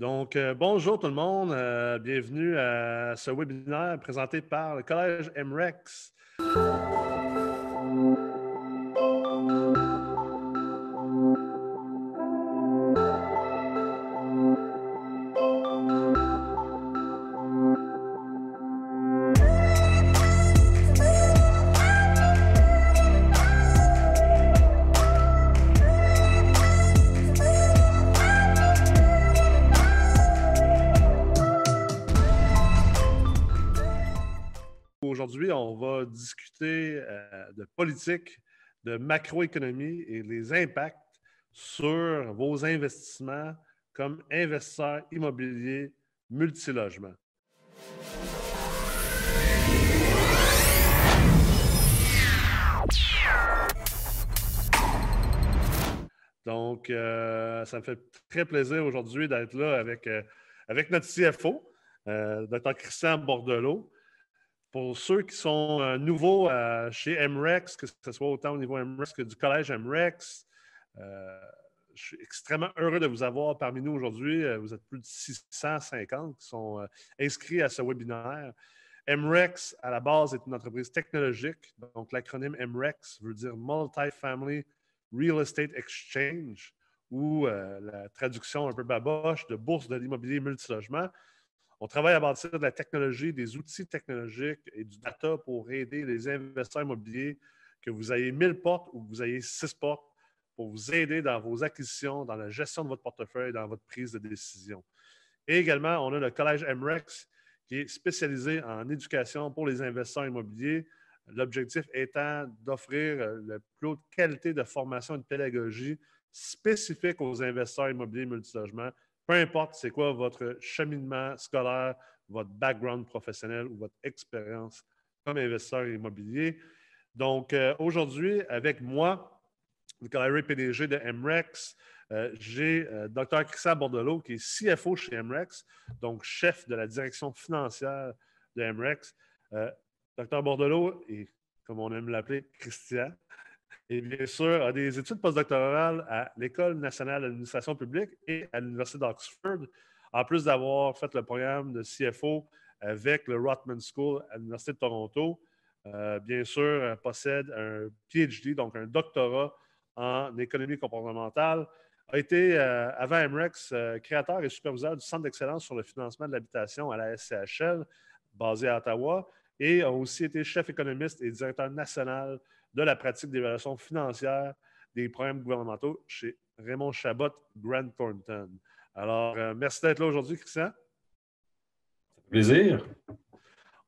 Donc, euh, bonjour tout le monde. Euh, bienvenue à ce webinaire présenté par le Collège MREX. Euh, de politique, de macroéconomie et les impacts sur vos investissements comme investisseur immobilier multilogement. Donc, euh, ça me fait très plaisir aujourd'hui d'être là avec, euh, avec notre CFO, Dr. Christian Bordelot. Pour ceux qui sont euh, nouveaux euh, chez MREX, que ce soit autant au niveau MREX que du collège MREX, euh, je suis extrêmement heureux de vous avoir parmi nous aujourd'hui. Vous êtes plus de 650 qui sont inscrits à ce webinaire. MREX, à la base, est une entreprise technologique. Donc, l'acronyme MREX veut dire Multifamily Real Estate Exchange, ou la traduction un peu baboche de Bourse de l'immobilier multilogement. On travaille à bâtir de la technologie, des outils technologiques et du data pour aider les investisseurs immobiliers, que vous ayez 1000 portes ou que vous ayez 6 portes, pour vous aider dans vos acquisitions, dans la gestion de votre portefeuille, dans votre prise de décision. Et également, on a le Collège MREX qui est spécialisé en éducation pour les investisseurs immobiliers. L'objectif étant d'offrir euh, la plus haute qualité de formation et de pédagogie spécifique aux investisseurs immobiliers multilogement peu importe c'est quoi votre cheminement scolaire, votre background professionnel ou votre expérience comme investisseur immobilier. Donc, euh, aujourd'hui, avec moi, Nicolas PDG de MREX, euh, j'ai euh, Dr. Christian Bordelot, qui est CFO chez MREX, donc chef de la direction financière de MREX. Dr. Bordelot, et comme on aime l'appeler, Christian, et bien sûr, a des études postdoctorales à l'École nationale d'administration publique et à l'Université d'Oxford, en plus d'avoir fait le programme de CFO avec le Rotman School à l'Université de Toronto. Euh, bien sûr, possède un PhD, donc un doctorat en économie comportementale. A été, euh, avant MREX, euh, créateur et superviseur du Centre d'excellence sur le financement de l'habitation à la SCHL, basé à Ottawa, et a aussi été chef économiste et directeur national de la pratique d'évaluation financière des programmes gouvernementaux chez Raymond Chabot, Grant Thornton. Alors, euh, merci d'être là aujourd'hui, Christian. Plaisir.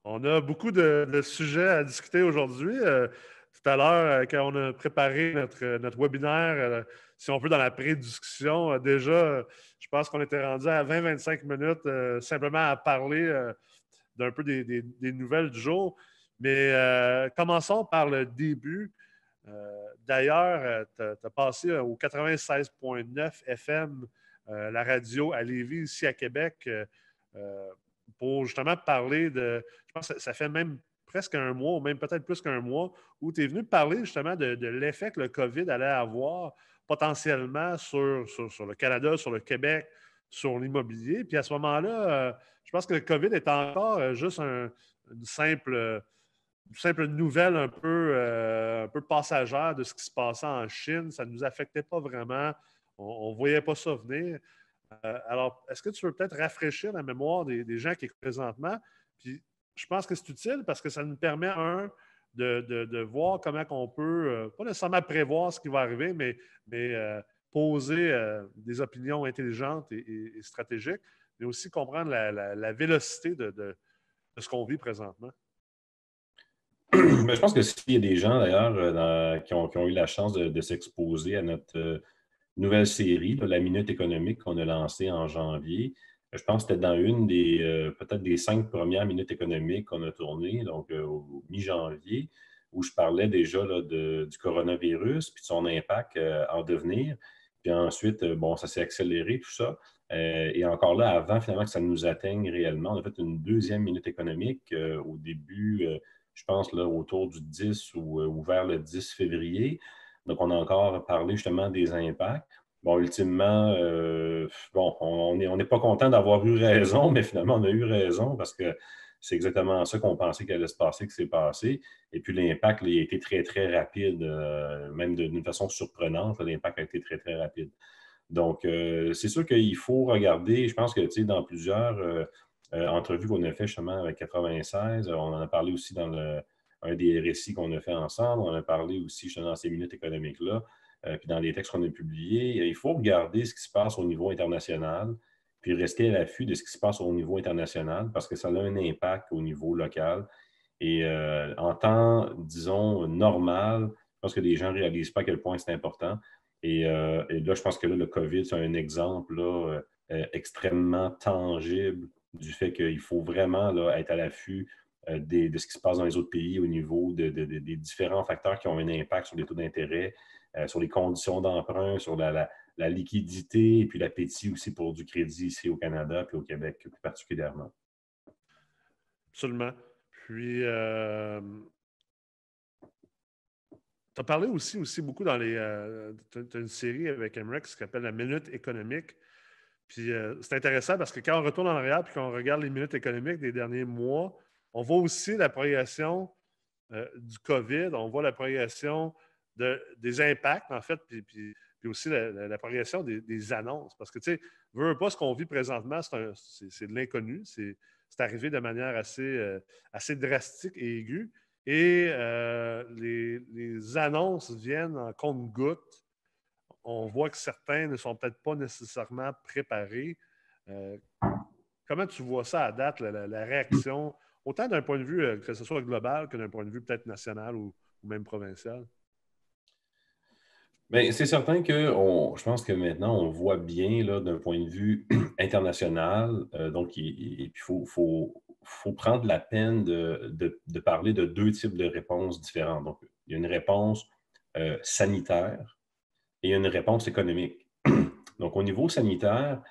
On a beaucoup de, sujets à discuter aujourd'hui. Euh, tout à l'heure, euh, quand on a préparé notre, notre webinaire, si on peut, dans la pré-discussion, déjà, je pense qu'on était rendu à 20-25 minutes simplement à parler d'un peu des, nouvelles du jour. Mais euh, commençons par le début. Euh, d'ailleurs, euh, tu as, passé au 96.9 FM, la radio à Lévis, ici à Québec, pour justement parler de. Je pense que ça fait même presque un mois, ou même peut-être plus qu'un mois, où tu es venu parler justement de, l'effet que le COVID allait avoir potentiellement sur, le Canada, sur le Québec, sur l'immobilier. Puis à ce moment-là, je pense que le COVID est encore juste un, une simple simple nouvelle un peu, euh, un peu passagère de ce qui se passait en Chine. Ça ne nous affectait pas vraiment. On ne voyait pas ça venir. Euh, alors, est-ce que tu veux peut-être rafraîchir la mémoire des, gens qui écoutent présentement? Puis, je pense que c'est utile parce que ça nous permet, un, de, voir comment on peut, euh, pas nécessairement prévoir ce qui va arriver, mais, mais poser des opinions intelligentes et, stratégiques, mais aussi comprendre la, vélocité de ce qu'on vit présentement. je pense que s'il y a des gens, d'ailleurs, euh, qui, ont, eu la chance de, s'exposer à notre euh, nouvelle série, La Minute économique qu'on a lancée en janvier, je pense que c'était dans une des euh, peut-être des cinq premières minutes économiques qu'on a tournées, donc au mi-janvier, où je parlais déjà du coronavirus puis de son impact en devenir. Puis ensuite, bon, ça s'est accéléré, tout ça. et encore là, avant finalement que ça nous atteigne réellement, on a fait une deuxième minute économique au début je pense, là, autour du 10 ou, euh, vers le 10 février. Donc, on a encore parlé justement des impacts. bon, ultimement, euh, bon, on n'est on pas content d'avoir eu raison, mais finalement, on a eu raison parce que c'est exactement ça qu'on pensait qu'il allait se passer, qui s'est passé. Et puis l'impact a été très, très rapide, euh, même d'une façon surprenante. L'impact a été très, très rapide. Donc, c'est sûr qu'il faut regarder, je pense que tu sais, dans plusieurs entrevues qu'on a fait justement avec 96, on en a parlé aussi dans un des récits qu'on a fait ensemble, on a parlé aussi justement dans ces minutes économiques-là. Euh, puis dans les textes qu'on a publiés, il faut regarder ce qui se passe au niveau international, puis rester à l'affût de ce qui se passe au niveau international, parce que ça a un impact au niveau local. Et euh, en temps, disons, normal, je pense que les gens ne réalisent pas à quel point c'est important. Et, euh, là, je pense que le COVID, c'est un exemple extrêmement tangible du fait qu'il faut vraiment là, être à l'affût de ce qui se passe dans les autres pays au niveau des différents facteurs qui ont un impact sur les taux d'intérêt, euh, sur les conditions d'emprunt, sur la, liquidité et puis l'appétit aussi pour du crédit ici au Canada puis au Québec plus particulièrement. Absolument. Puis, euh, tu as parlé aussi, aussi beaucoup dans les. Euh, as une série avec MREX qui s'appelle La Minute économique. Puis c'est intéressant parce que quand on retourne en arrière puis qu'on regarde les minutes économiques des derniers mois, on voit aussi la progression du COVID, on voit la progression des impacts, en fait, puis, aussi la, progression des, annonces. Parce que, tu sais, veux pas ce qu'on vit présentement, c'est de l'inconnu. C'est arrivé de manière assez, euh, drastique et aiguë. Et euh, les, annonces viennent en compte-gouttes. On voit que certains ne sont peut-être pas nécessairement préparés. Euh, comment tu vois ça à date, la, réaction, autant d'un point de vue, que ce soit global que d'un point de vue peut-être national ou même provincial? Bien, c'est certain que je pense que maintenant, on voit bien d'un point de vue international. Euh, donc, il, faut, prendre la peine de, parler de deux types de réponses différentes. Donc, il y a une réponse euh, sanitaire et une réponse économique. Donc, au niveau sanitaire,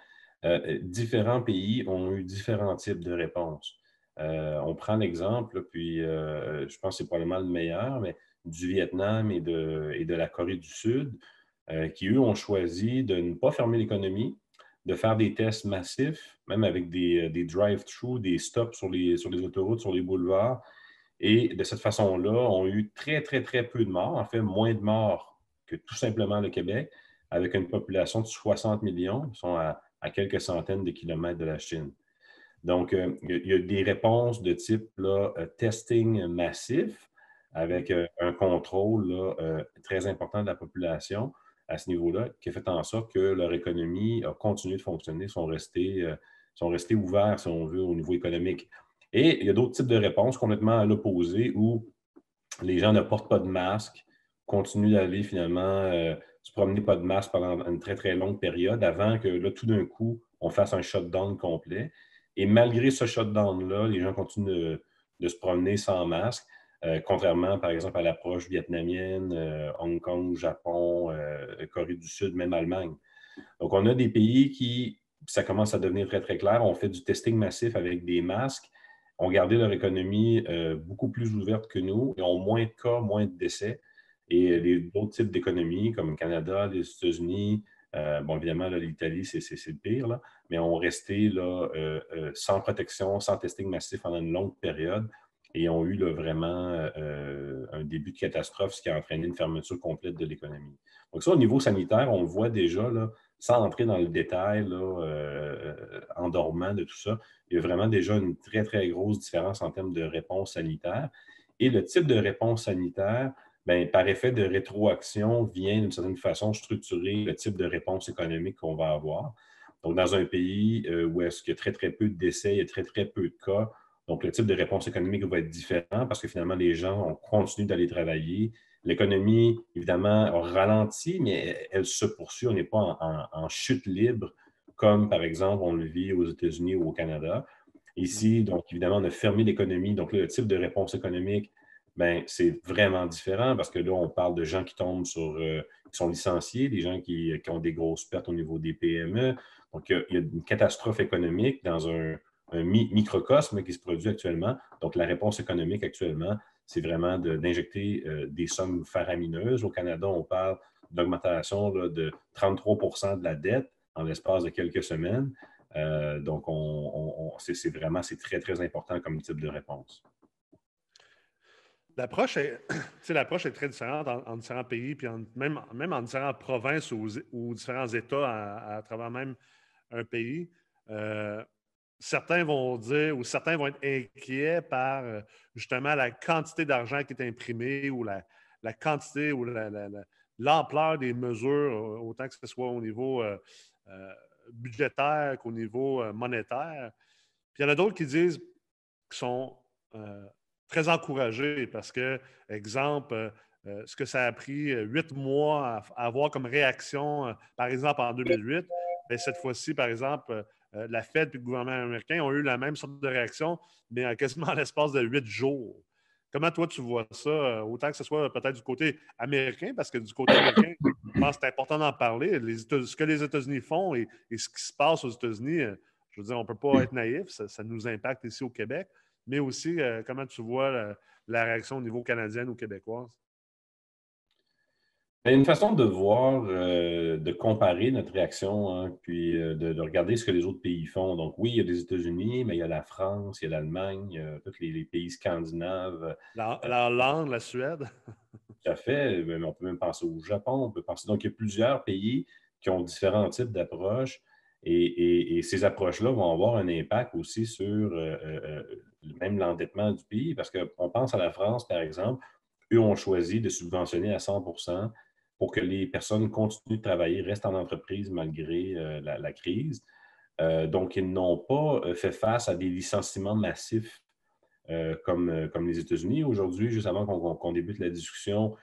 euh, différents pays ont eu différents types de réponses. on prend l'exemple, puis je pense que c'est probablement le meilleur, mais du Vietnam et de, et de la Corée du Sud, euh, qui, eux, ont choisi de ne pas fermer l'économie, de faire des tests massifs, même avec des, euh, drive-through, des stops sur les, sur les autoroutes, sur les boulevards. Et de cette façon-là, ont eu très, très, très peu de morts, en fait, moins de morts que tout simplement le Québec, avec une population de 60 millions, sont à, quelques centaines de kilomètres de la Chine. Donc, euh, il y a des réponses de type là, testing massif, avec euh, un contrôle euh, très important de la population à ce niveau-là, qui a fait en sorte que leur économie a continué de fonctionner, sont restés, euh, sont restés ouverts, si on veut, au niveau économique. Et il y a d'autres types de réponses complètement à l'opposé où les gens ne portent pas de masque, continuent d'aller finalement se promener pas de masque pendant une très, très longue période avant que là, tout d'un coup, on fasse un shutdown complet. Et malgré ce shutdown-là, les gens continuent de se promener sans masque. Euh, contrairement, par exemple, à l'approche vietnamienne, euh, Hong Kong, Japon, euh, Corée du Sud, même Allemagne. Donc, on a des pays qui, ça commence à devenir très, très clair, ont fait du testing massif avec des masques, ont gardé leur économie beaucoup plus ouverte que nous et ont moins de cas, moins de décès. Et d'autres types d'économies, comme le Canada, les États-Unis, bon, évidemment, l'Italie, c'est le pire, là, mais ont resté là, sans protection, sans testing massif pendant une longue période et ont eu vraiment euh, un début de catastrophe, ce qui a entraîné une fermeture complète de l'économie. Donc ça, au niveau sanitaire, on voit déjà, là, sans entrer dans le détail là, euh, endormant de tout ça, il y a vraiment déjà une très, très grosse différence en termes de réponse sanitaire. Et le type de réponse sanitaire, bien, par effet de rétroaction, vient d'une certaine façon structurer le type de réponse économique qu'on va avoir. Donc, dans un pays euh, où est-ce qu'il y a très, très peu de décès, il y a très, très peu de cas, donc, le type de réponse économique va être différent parce que finalement, les gens ont continué d'aller travailler. L'économie, évidemment, a ralenti, mais elle se poursuit. On n'est pas en, chute libre comme, par exemple, on le vit aux États-Unis ou au Canada. Ici, donc, évidemment, on a fermé l'économie. Donc, le type de réponse économique, ben, c'est vraiment différent parce que là, on parle de gens qui tombent sur, euh, qui sont licenciés, des gens qui, qui, ont des grosses pertes au niveau des PME. Donc, il y a une catastrophe économique dans un, microcosme qui se produit actuellement. Donc, la réponse économique actuellement, c'est vraiment d'injecter euh, des sommes faramineuses. Au Canada, on parle augmentation de 33% de la dette en l'espace de quelques semaines. Euh, donc, c'est vraiment c'est très, très important comme type de réponse. L'approche est, l'approche est très différente en, différents pays, puis même, même en différentes provinces ou, différents États à, travers même un pays. Euh, certains vont dire ou certains vont être inquiets par euh, justement la quantité d'argent qui est imprimé ou la, quantité ou l'ampleur des mesures, autant que ce soit au niveau budgétaire qu'au niveau euh, monétaire. Puis il y en a d'autres qui disent qu'ils sont euh, très encouragés parce que, exemple, euh, ce que ça a pris huit mois à, avoir comme réaction, par exemple en 2008, bien, cette fois-ci, par exemple, la Fed et le gouvernement américain ont eu la même sorte de réaction, mais quasiment à l'espace de huit jours. Comment toi tu vois ça, autant que ce soit peut-être du côté américain, parce que du côté américain, je pense que c'est important d'en parler. ce que les États-Unis font et, ce qui se passe aux États-Unis, euh, je veux dire, on ne peut pas être naïf, ça, nous impacte ici au Québec, mais aussi euh, comment tu vois la, réaction au niveau canadien ou québécoise? Une façon de voir, euh, de comparer notre réaction, hein, puis de, regarder ce que les autres pays font. Donc, oui, il y a les États-Unis, mais il y a la France, il y a l'Allemagne, tous les, pays scandinaves. La, Hollande, la Suède. Tout à fait. On peut même penser au Japon. On peut penser... Donc, il y a plusieurs pays qui ont différents types d'approches. Et, ces approches-là vont avoir un impact aussi sur euh, euh, même l'endettement du pays, parce qu'on pense à la France, par exemple, eux ont choisi de subventionner à 100% pour que les personnes continuent de travailler, restent en entreprise malgré euh, la, crise. donc, ils n'ont pas fait face à des licenciements massifs euh, comme, euh, comme les États-Unis. Aujourd'hui, juste avant qu'on débute la discussion,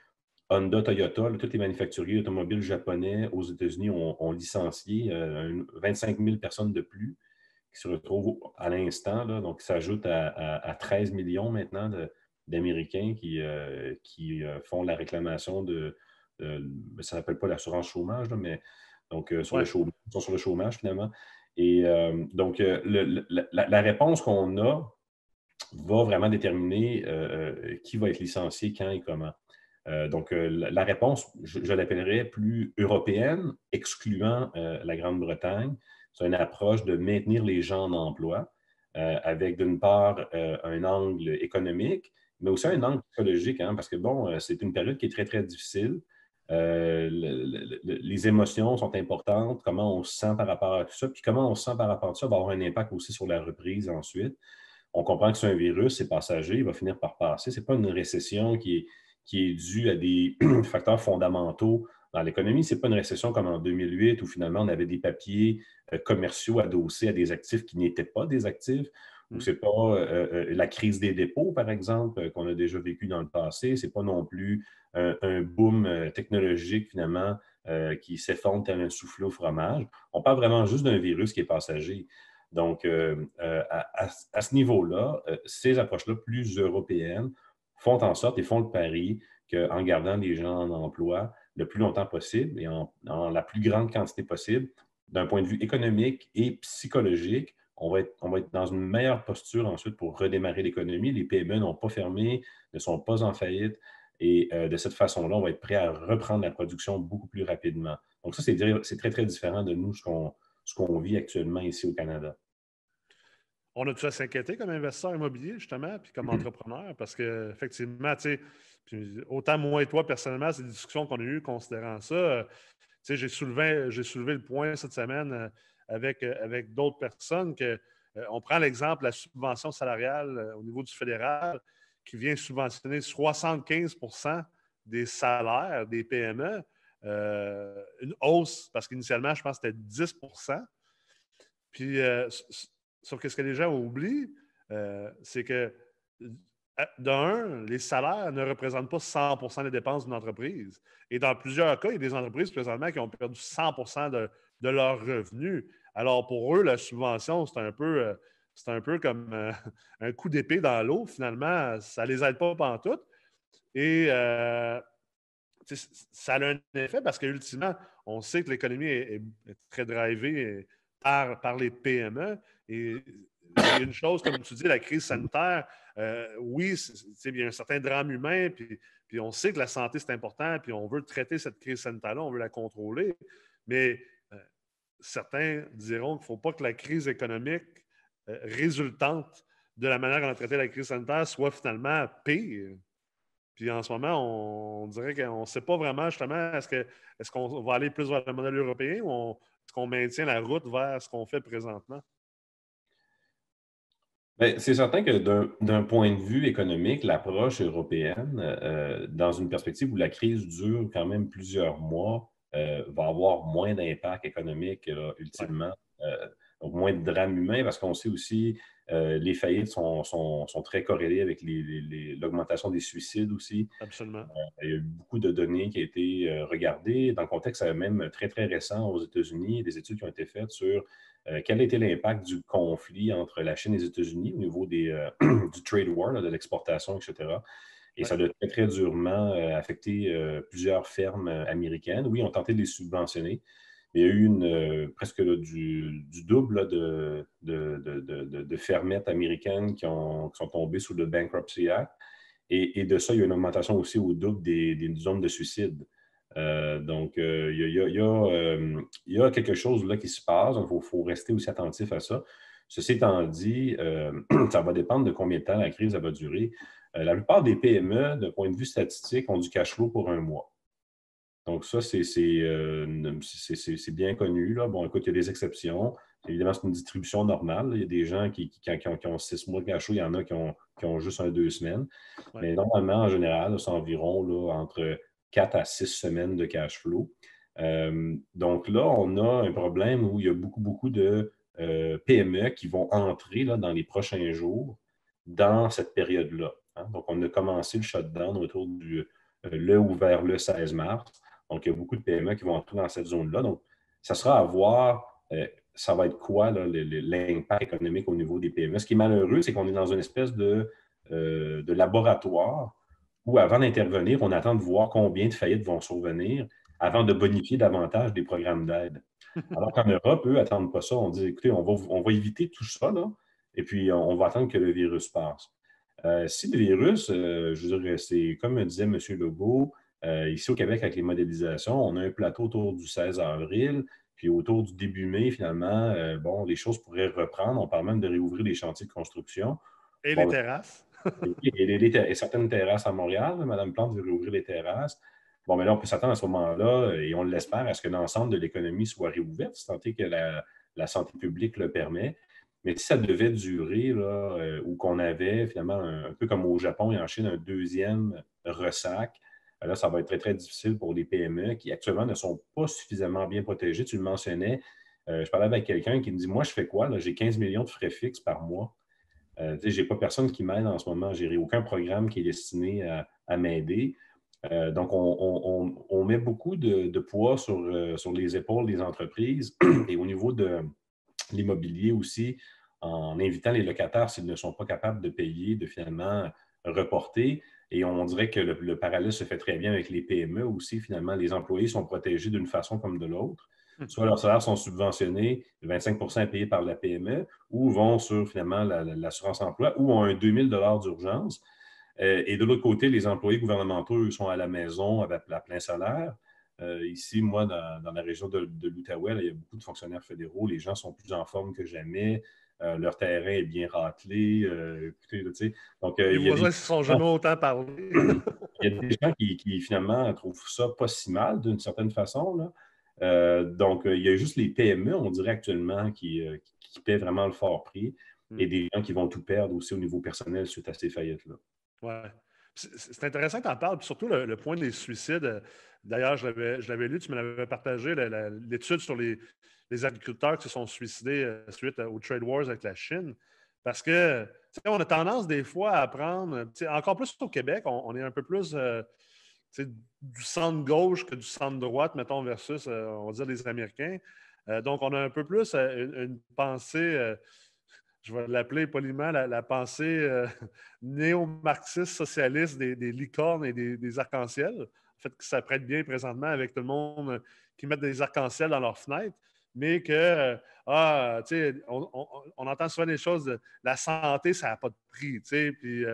Honda, Toyota, tous les manufacturiers automobiles japonais aux États-Unis ont, licencié 25 euh, 000 personnes de plus qui se retrouvent à l'instant. Donc, ça ajoute à, 13 millions maintenant d'Américains qui, qui font la réclamation de, ça ne s'appelle pas l'assurance chômage, mais donc sur, le chômage, sont sur le chômage finalement. Et donc, la, réponse qu'on a va vraiment déterminer euh, euh, qui va être licencié, quand et comment. Euh, donc, la réponse, je, l'appellerais plus européenne, excluant la Grande-Bretagne. C'est une approche de maintenir les gens en emploi, avec d'une part un angle économique, mais aussi un angle psychologique, hein, parce que, bon, c'est une période qui est très, très difficile. les émotions sont importantes, comment on se sent par rapport à tout ça, puis comment on se sent par rapport à ça va avoir un impact aussi sur la reprise ensuite. On comprend que c'est un virus, c'est passager, il va finir par passer. Ce n'est pas une récession qui est, qui est due à des facteurs fondamentaux dans l'économie. Ce n'est pas une récession comme en 2008 où finalement on avait des papiers euh, commerciaux adossés à des actifs qui n'étaient pas des actifs. Ou mm. ce n'est pas euh, euh, la crise des dépôts, par exemple, qu'on a déjà vécu dans le passé. Ce n'est pas non plus un boom technologique, finalement, qui s'effondre tel un souffle au fromage. On parle vraiment juste d'un virus qui est passager. Donc, euh, à, ce niveau-là, ces approches-là plus européennes font en sorte et font le pari qu'en gardant les gens en emploi le plus longtemps possible et en, la plus grande quantité possible, d'un point de vue économique et psychologique, on va, être, dans une meilleure posture ensuite pour redémarrer l'économie. Les PME n'ont pas fermé, ne sont pas en faillite. Et de cette façon-là, on va être prêt à reprendre la production beaucoup plus rapidement. Donc, ça, c'est très, très différent de nous, ce qu'on vit actuellement ici au Canada. On a-tu à s'inquiéter comme investisseur immobilier, justement, puis comme mm-hmm. entrepreneur? Parce qu'effectivement, tu sais, autant moi et toi, personnellement, c'est des discussions qu'on a eues considérant ça. Euh, tu sais, j'ai soulevé, soulevé le point cette semaine euh, avec, euh, avec d'autres personnes que on prend l'exemple de la subvention salariale au niveau du fédéral qui vient subventionner 75% des salaires des PME. Euh, une hausse, parce qu'initialement, je pense que c'était 10% Puis, euh, sauf que ce que les gens oublient, euh, c'est que, d'un, les salaires ne représentent pas 100% des dépenses d'une entreprise. Et dans plusieurs cas, il y a des entreprises présentement qui ont perdu 100 de, de leurs revenus. Alors, pour eux, la subvention, c'est un peu, c'est un peu comme un coup d'épée dans l'eau. Finalement, ça ne les aide pas pantoute. Et ça a un effet parce qu'ultimement, on sait que l'économie est, très drivée par, par les PME. Et a une chose, comme tu dis, la crise sanitaire, euh, oui, il y a un certain drame humain, puis Puis on sait que la santé, c'est important, puis on veut traiter cette crise sanitaire-là, on veut la contrôler. Mais euh, certains diront qu'il ne faut pas que la crise économique euh, résultante de la manière dont on a traité la crise sanitaire soit finalement pire. Puis en ce moment, on, dirait qu'on ne sait pas vraiment justement est-ce qu'on est qu'on va aller plus vers le modèle européen ou est-ce qu'on maintient la route vers ce qu'on fait présentement? Ben, c'est certain que d'un point de vue économique, l'approche européenne, euh, dans une perspective où la crise dure quand même plusieurs mois, euh, va avoir moins d'impact économique ultimement. Euh, donc moins de drame humain parce qu'on sait aussi euh, les faillites sont, très corrélées avec l'augmentation des suicides aussi. Absolument. il y a eu beaucoup de données qui ont été regardées dans le contexte même très, très récent aux États-Unis, des études qui ont été faites sur quel était l'impact du conflit entre la Chine et les États-Unis au niveau des, du trade war, de l'exportation, etc. Et ça a très, très durement euh, affecté euh, plusieurs fermes euh, américaines. Oui, on tenté de les subventionner, il y a eu une, presque du, double de, fermettes américaines qui, ont, sont tombées sous le Bankruptcy Act. Et, de ça, il y a une augmentation aussi au double des, zones de suicide. donc, il, y a, quelque chose là qui se passe. Il faut, faut, rester aussi attentif à ça. Ceci étant dit, ça va dépendre de combien de temps la crise va durer. Euh, la plupart des PME, d'un point de vue statistique, ont du cash flow pour un mois. Donc, ça, c'est euh, bien connu. Là. Bon, écoute, il y a des exceptions. Évidemment, c'est une distribution normale. Il y a des gens qui, ont, six mois de cash flow, il y en a qui ont, juste un, deux semaines. Mais normalement, en général, c'est environ là, entre quatre à six semaines de cash flow. Euh, donc là, on a un problème où il y a beaucoup, beaucoup de PME qui vont entrer là, dans les prochains jours dans cette période-là. Hein. Donc, on a commencé le shutdown autour du euh, le ou vers le 16 mars. Donc, il y a beaucoup de PME qui vont entrer dans cette zone-là. Donc, ça sera à voir, euh, ça va être quoi l'impact économique au niveau des PME. Ce qui est malheureux, c'est qu'on est dans une espèce de, euh, de laboratoire où, avant d'intervenir, on attend de voir combien de faillites vont survenir avant de bonifier davantage des programmes d'aide. Alors qu'en Europe, eux, n'attendent pas ça. On dit, écoutez, on va, éviter tout ça, et puis on va attendre que le virus passe. Euh, si le virus, euh, je dire, c'est comme disait M. Legault, euh, ici au Québec, avec les modélisations, on a un plateau autour du 16 avril, puis autour du début mai, finalement, bon, les choses pourraient reprendre. On parle même de réouvrir les chantiers de construction. Et les terrasses. et, certaines terrasses à Montréal, Mme Plante veut réouvrir les terrasses. Bon, mais là, on peut s'attendre à ce moment-là, et on l'espère, à ce que l'ensemble de l'économie soit réouverte, tant que la santé publique le permet. Mais si ça devait durer, là, euh, ou qu'on avait finalement, un, peu comme au Japon et en Chine, un deuxième ressac, là, ça va être très, très difficile pour les PME qui actuellement ne sont pas suffisamment bien protégées. Tu le mentionnais, euh, je parlais avec quelqu'un qui me dit Moi, je fais quoi? J'ai 15 millions de frais fixes par mois. Euh, je n'ai pas personne qui m'aide en ce moment. Je n'ai aucun programme qui est destiné à, m'aider. donc, on, met beaucoup de, poids sur, sur les épaules des entreprises et au niveau de l'immobilier aussi, en invitant les locataires, s'ils ne sont pas capables de payer, de finalement reporter. Et on dirait que le, parallèle se fait très bien avec les PME aussi. Finalement, les employés sont protégés d'une façon comme de l'autre. Hmm. Soit leurs salaires sont subventionnés, 25 est payé par la PME, ou vont sur finalement l'assurance emploi, ou ont un 2000 d'urgence. Euh, et de l'autre côté, les employés gouvernementaux, sont à la maison avec la plein salaire. Euh, ici, moi, dans, la région de, l'Outaouais, il y a beaucoup de fonctionnaires fédéraux. Les gens sont plus en forme que jamais. Euh, leur terrain est bien râtelé. Euh, donc, les voisins ne se sont jamais autant parlé. il y a des gens qui, finalement trouvent ça pas si mal d'une certaine façon. donc, il y a juste les PME, on dirait actuellement, qui, paient vraiment le fort prix et hmm. des gens qui vont tout perdre aussi au niveau personnel suite à ces faillites-là. Oui. C'est intéressant que tu en parles, surtout le, point des suicides. D'ailleurs, je l'avais lu, tu me l'avais partagé, l'étude sur les, agriculteurs qui se sont suicidés euh, suite aux trade wars avec la Chine. Parce que, on a tendance des fois à prendre, encore plus au Québec, on, est un peu plus euh, du centre-gauche que du centre-droite, mettons, versus, euh, on va dire, les Américains. donc, on a un peu plus une pensée je vais l'appeler poliment, la, pensée euh, néo-marxiste socialiste des, licornes et des, arcs-en-ciel. En fait, que ça prête bien présentement avec tout le monde euh, qui met des arcs-en-ciel dans leurs fenêtres, mais que, euh, ah, tu sais, on, entend souvent des choses de la santé, ça n'a pas de prix, tu sais, puis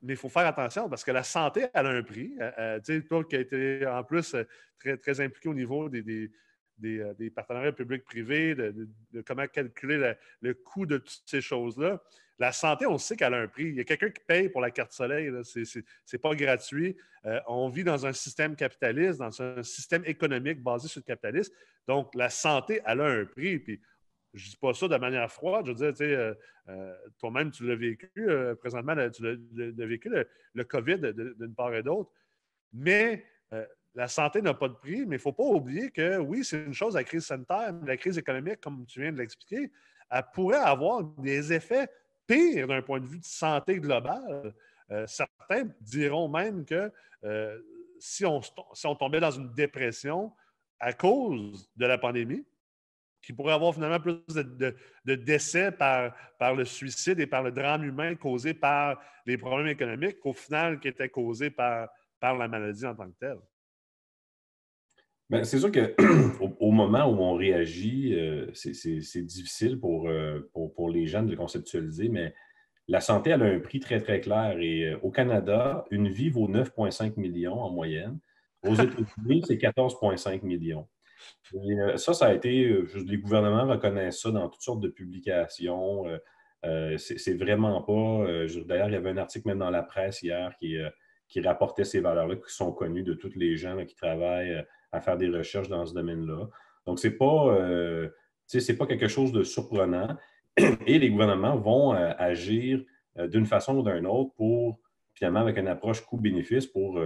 mais il faut faire attention parce que la santé, elle a un prix. tu sais, toi qui as été en plus très, très impliqué au niveau des, des, partenariats publics-privés, de, comment calculer le coût de toutes ces choses-là. La santé, on sait qu'elle a un prix. Il y a quelqu'un qui paye pour la carte soleil. Ce n'est pas gratuit. Euh, on vit dans un système capitaliste, dans un système économique basé sur le capitalisme. Donc, la santé, elle a un prix. Je ne dis pas ça de manière froide. Je veux dire, euh, euh, toi-même, tu l'as vécu présentement, tu l'as vécu, le, COVID d'une part et d'autre. Mais la santé n'a pas de prix, mais il ne faut pas oublier que oui, c'est une chose la crise sanitaire, mais la crise économique, comme tu viens de l'expliquer, elle pourrait avoir des effets pire d'un point de vue de santé globale. Euh, certains diront même que euh, si, on, tombait dans une dépression à cause de la pandémie, qui pourrait avoir finalement plus de, décès par, le suicide et par le drame humain causé par les problèmes économiques qu'au final qui étaient causés par, par la maladie en tant que telle. Ben, c'est sûr qu'au au moment où on réagit, euh, c'est difficile euh, pour, pour, les jeunes de conceptualiser, mais la santé, elle a un prix très, très clair. Et euh, au Canada, une vie vaut 9,5 millions en moyenne. Aux États-Unis, c'est 14,5 millions. ça, ça a été, les gouvernements reconnaissent ça dans toutes sortes de publications. c'est vraiment pas. D'ailleurs, il y avait un article même dans la presse hier qui, qui rapportait ces valeurs-là qui sont connues de tous les gens qui travaillent à faire des recherches dans ce domaine-là. Donc, ce n'est pas, euh, pas quelque chose de surprenant. Et les gouvernements vont euh, agir euh, d'une façon ou d'une autre pour, finalement, avec une approche coût-bénéfice, pour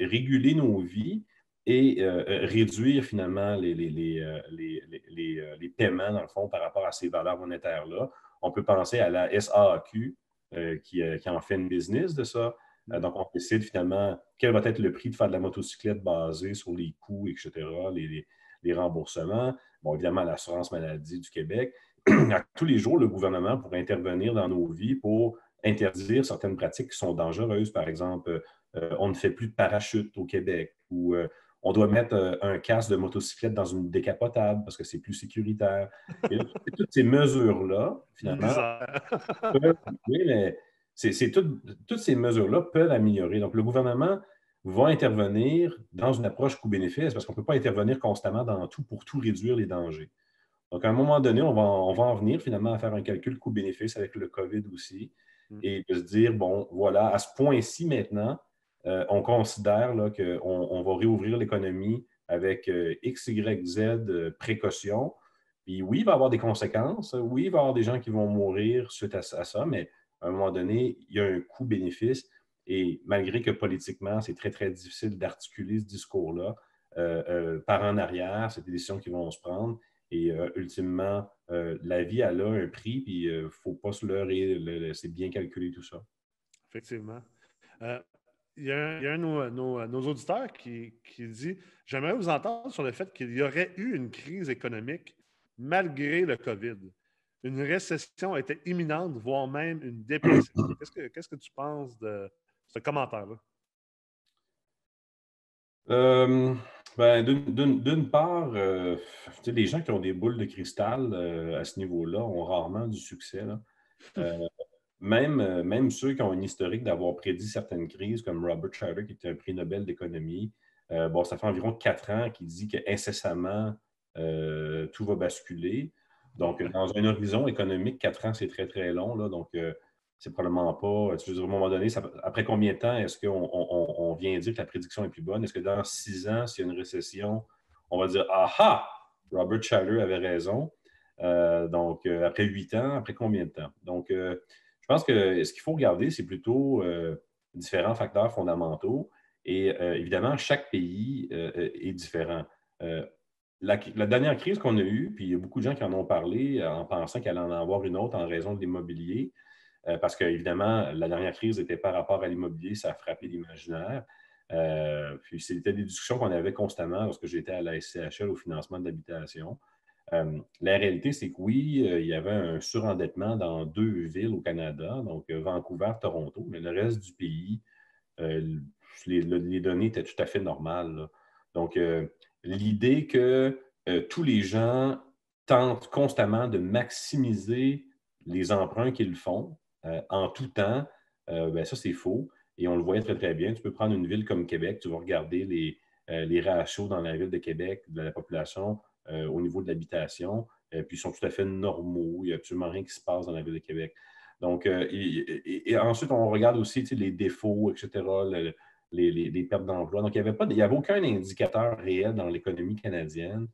réguler nos vies et réduire finalement les, les, les, paiements, dans le fond, par rapport à ces valeurs monétaires-là. On peut penser à la SAQ, qui, qui, en fait une business de ça. Euh, donc, on décide finalement quel va être le prix de faire de la motocyclette basé sur les coûts, etc., les, remboursements. Bon, évidemment, l'assurance maladie du Québec. à tous les jours, le gouvernement pourrait intervenir dans nos vies pour interdire certaines pratiques qui sont dangereuses. Par exemple, euh, on ne fait plus de parachute au Québec ou euh, on doit mettre un casque de motocyclette dans une décapotable parce que c'est plus sécuritaire. Et toutes ces mesures-là, finalement, c'est, toutes ces mesures-là peuvent améliorer. Donc, le gouvernement va intervenir dans une approche coût-bénéfice parce qu'on ne peut pas intervenir constamment dans tout pour tout réduire les dangers. Donc, à un moment donné, on va, on va en venir finalement à faire un calcul coût-bénéfice avec le COVID aussi mm. et de se dire, bon, voilà, à ce point-ci maintenant, euh, on considère qu'on on va réouvrir l'économie avec euh, X, Y, Z euh, précautions. Puis oui, il va y avoir des conséquences. Oui, il va y avoir des gens qui vont mourir suite à ça, mais à un moment donné, il y a un coût-bénéfice. Et malgré que politiquement, c'est très, très difficile d'articuler ce discours-là, euh, euh, par en arrière, c'est des décisions qui vont se prendre. Et euh, ultimement, la vie, elle a un prix, puis il ne faut pas se leurrer. C'est bien calculé tout ça. Effectivement. il y a un, de nos, auditeurs qui, qui dit J'aimerais vous entendre sur le fait qu'il y aurait eu une crise économique malgré le COVID une récession était imminente, voire même une dépression. Qu'est-ce que, tu penses de ce commentaire-là? Euh, ben, d'une part, euh, les gens qui ont des boules de cristal euh, à ce niveau-là ont rarement du succès. même, même ceux qui ont un historique d'avoir prédit certaines crises, comme Robert Shiller, qui était un prix Nobel d'économie, bon, ça fait environ quatre ans qu'il dit qu'incessamment, tout va basculer. Donc, dans un horizon économique, quatre ans, c'est très, très long. Là, donc, euh, c'est probablement pas. à un moment donné, après combien de temps est-ce qu'on vient dire que la prédiction est plus bonne? Est-ce que dans six ans, s'il y a une récession, on va dire Ah ah, Robert Shaler avait raison. Euh, donc, euh, après huit ans, après combien de temps? Donc, je pense que ce qu'il faut regarder, c'est plutôt différents facteurs fondamentaux. Et évidemment, chaque pays est différent la, dernière crise qu'on a eue, puis il y a beaucoup de gens qui en ont parlé euh, en pensant qu'elle allait en avoir une autre en raison de l'immobilier, euh, parce qu'évidemment, la dernière crise était par rapport à l'immobilier, ça a frappé l'imaginaire. Euh, puis c'était des discussions qu'on avait constamment lorsque j'étais à la SCHL au financement de l'habitation. la réalité, c'est que oui, il y avait un surendettement dans deux villes au Canada, donc Vancouver, Toronto, mais le reste du pays, les, données étaient tout à fait normales. Donc, l'idée que euh, tous les gens tentent constamment de maximiser les emprunts qu'ils font euh, en tout temps, ben, ça, c'est faux. Et on le voyait très, très bien. Tu peux prendre une ville comme Québec, tu vas regarder les, les ratios dans la ville de Québec de la population au niveau de l'habitation, puis ils sont tout à fait normaux. Il n'y a absolument rien qui se passe dans la ville de Québec. Donc, et, ensuite, on regarde aussi les défauts, etc., les, pertes d'emploi. Donc, il n'y avait, avait aucun indicateur réel dans l'économie canadienne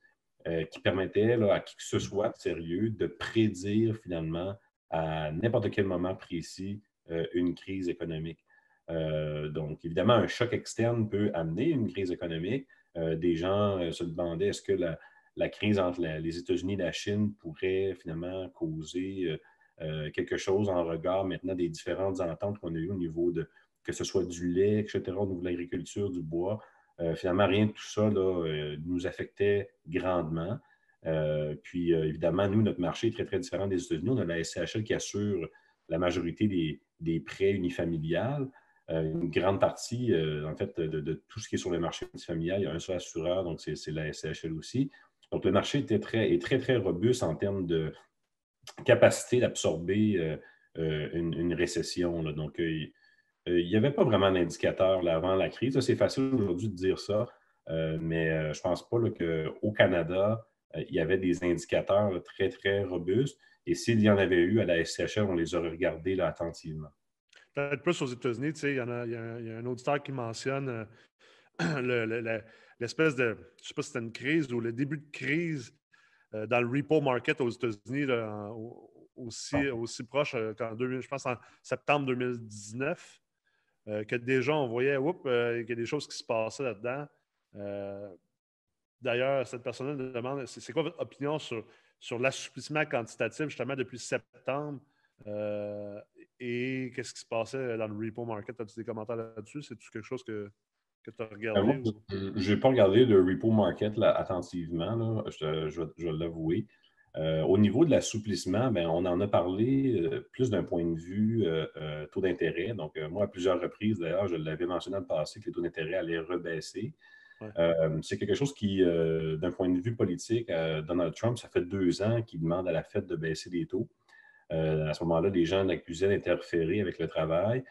euh, qui permettait à qui que ce soit de sérieux de prédire finalement à n'importe quel moment précis euh, une crise économique. Euh, donc, évidemment, un choc externe peut amener une crise économique. des gens se demandaient est-ce que la, crise entre les États-Unis et la Chine pourrait finalement causer quelque chose en regard maintenant des différentes ententes qu'on a eues au niveau de, que ce soit du lait, etc., au niveau de l'agriculture, du bois. Euh, finalement, rien de tout ça euh, nous affectait grandement. Euh, puis, évidemment, nous, notre marché est très, très différent des États-Unis. On a la SCHL qui assure la majorité des, prêts unifamiliales. une grande partie, en fait, de, tout ce qui est sur le marché unifamilial, il y a un seul assureur, donc c'est la SCHL aussi. Donc, le marché était très, est très, très robuste en termes de capacité d'absorber une, récession. Donc, il n'y avait pas vraiment d'indicateur avant la crise. C'est facile aujourd'hui de dire ça, euh, mais euh, je ne pense pas qu'au Canada, il y avait des indicateurs très, très robustes. Et s'il y en avait eu à la SCHL, on les aurait regardés attentivement. Peut-être plus aux États-Unis, il y, a, un auditeur qui mentionne l'espèce de, je ne sais pas si c'était une crise ou le début de crise dans le repo market aux États-Unis, aussi, ah. aussi proche qu'en je pense en septembre 2019. Euh, que déjà on voyait euh, qu'il y a des choses qui se passaient là-dedans. Euh, d'ailleurs, cette personne-là me demande c'est quoi votre opinion sur, sur l'assouplissement quantitatif justement depuis septembre? Et qu'est-ce qui se passait dans le repo market? As-tu des commentaires là-dessus? C'est-tu quelque chose que, que tu as regardé? je n'ai pas regardé le repo market là, attentivement, je, je, vais l'avouer. Euh, au niveau de l'assouplissement, ben, on en a parlé euh, plus d'un point de vue euh, taux d'intérêt. Donc, moi, à plusieurs reprises, d'ailleurs, je l'avais mentionné dans le passé que les taux d'intérêt allaient rebaisser. c'est quelque chose qui, d'un point de vue politique, Donald Trump, ça fait deux ans qu'il demande à la Fed de baisser les taux. à ce moment-là, les gens l'accusaient d'interférer avec le travail.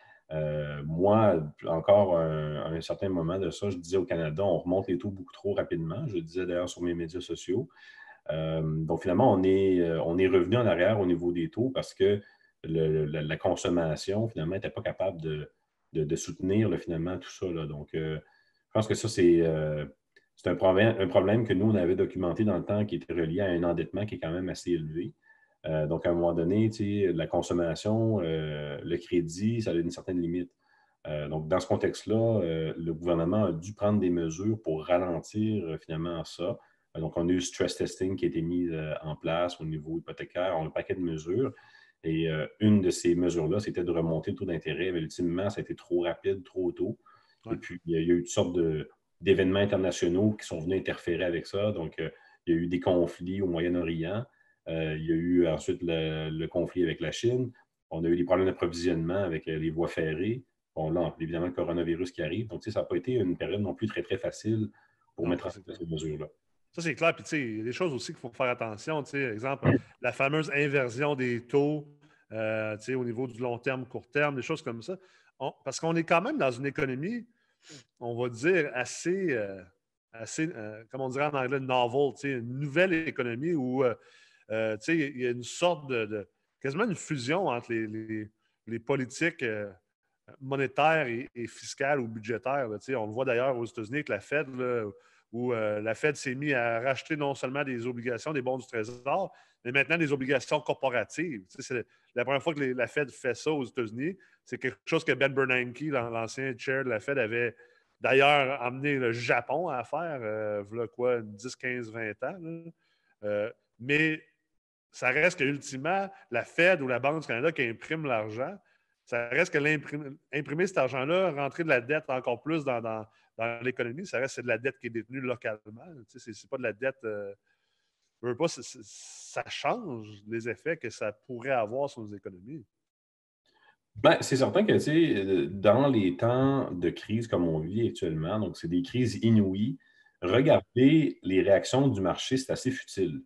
moi, encore à un, certain moment de ça, je disais au Canada, on remonte les taux beaucoup trop rapidement. Je le disais d'ailleurs sur mes médias sociaux. Euh, donc, finalement, on est, euh, on est revenu en arrière au niveau des taux parce que la, consommation, finalement, n'était pas capable de, soutenir finalement tout ça. Donc, euh, je pense que ça, c'est un problème que nous, on avait documenté dans le temps qui était relié à un endettement qui est quand même assez élevé. donc, à un moment donné, la consommation, le crédit, ça a une certaine limite. donc, dans ce contexte-là, le gouvernement a dû prendre des mesures pour ralentir finalement ça. Euh, donc, on a eu stress testing qui a été mis euh, en place au niveau hypothécaire. On a un paquet de mesures. Et euh, une de ces mesures-là, c'était de remonter le taux d'intérêt. Mais ultimement, ça a été trop rapide, trop tôt. Et puis, il y a eu toutes sortes d'événements internationaux qui sont venus interférer avec ça. Donc, il y a eu des conflits au Moyen-Orient. il y a eu ensuite le, conflit avec la Chine. On a eu des problèmes d'approvisionnement avec les voies ferrées. Bon, là, évidemment, le coronavirus qui arrive. Donc, ça n'a pas été une période non plus très, très facile pour mettre en place ces mesures-là. Ça, c'est clair. Puis, tu sais, il y a des choses aussi qu'il faut faire attention. Tu sais, exemple, la fameuse inversion des taux, euh, tu sais, au niveau du long terme, court terme, des choses comme ça. parce qu'on est quand même dans une économie, on va dire, assez, euh, assez euh, on dirait en anglais, novel, tu sais, une nouvelle économie où, tu sais, il y a une sorte de, quasiment une fusion entre les, les, politiques monétaires et, fiscales ou budgétaires. tu sais, on le voit d'ailleurs aux États-Unis avec la Fed, là, où euh, la Fed s'est mise à racheter non seulement des obligations, des bons du Trésor, mais maintenant des obligations corporatives. c'est la première fois que la Fed fait ça aux États-Unis. C'est quelque chose que Ben Bernanke, l'ancien chair de la Fed, avait d'ailleurs amené le Japon à faire, euh, voilà quoi, 10, 15, 20 ans. Euh, mais ça reste qu'ultimement, la Fed ou la Banque du Canada qui imprime l'argent, ça reste que l'imprimer cet argent-là, rentrer de la dette encore plus dans l'économie, ça reste de la dette qui est détenue localement. Ce n'est pas de la dette. Euh, pas, ça change les effets que ça pourrait avoir sur nos économies. Ben, c'est certain que euh, dans les temps de crise comme on vit actuellement, donc c'est des crises inouïes, regarder les réactions du marché, c'est assez futile.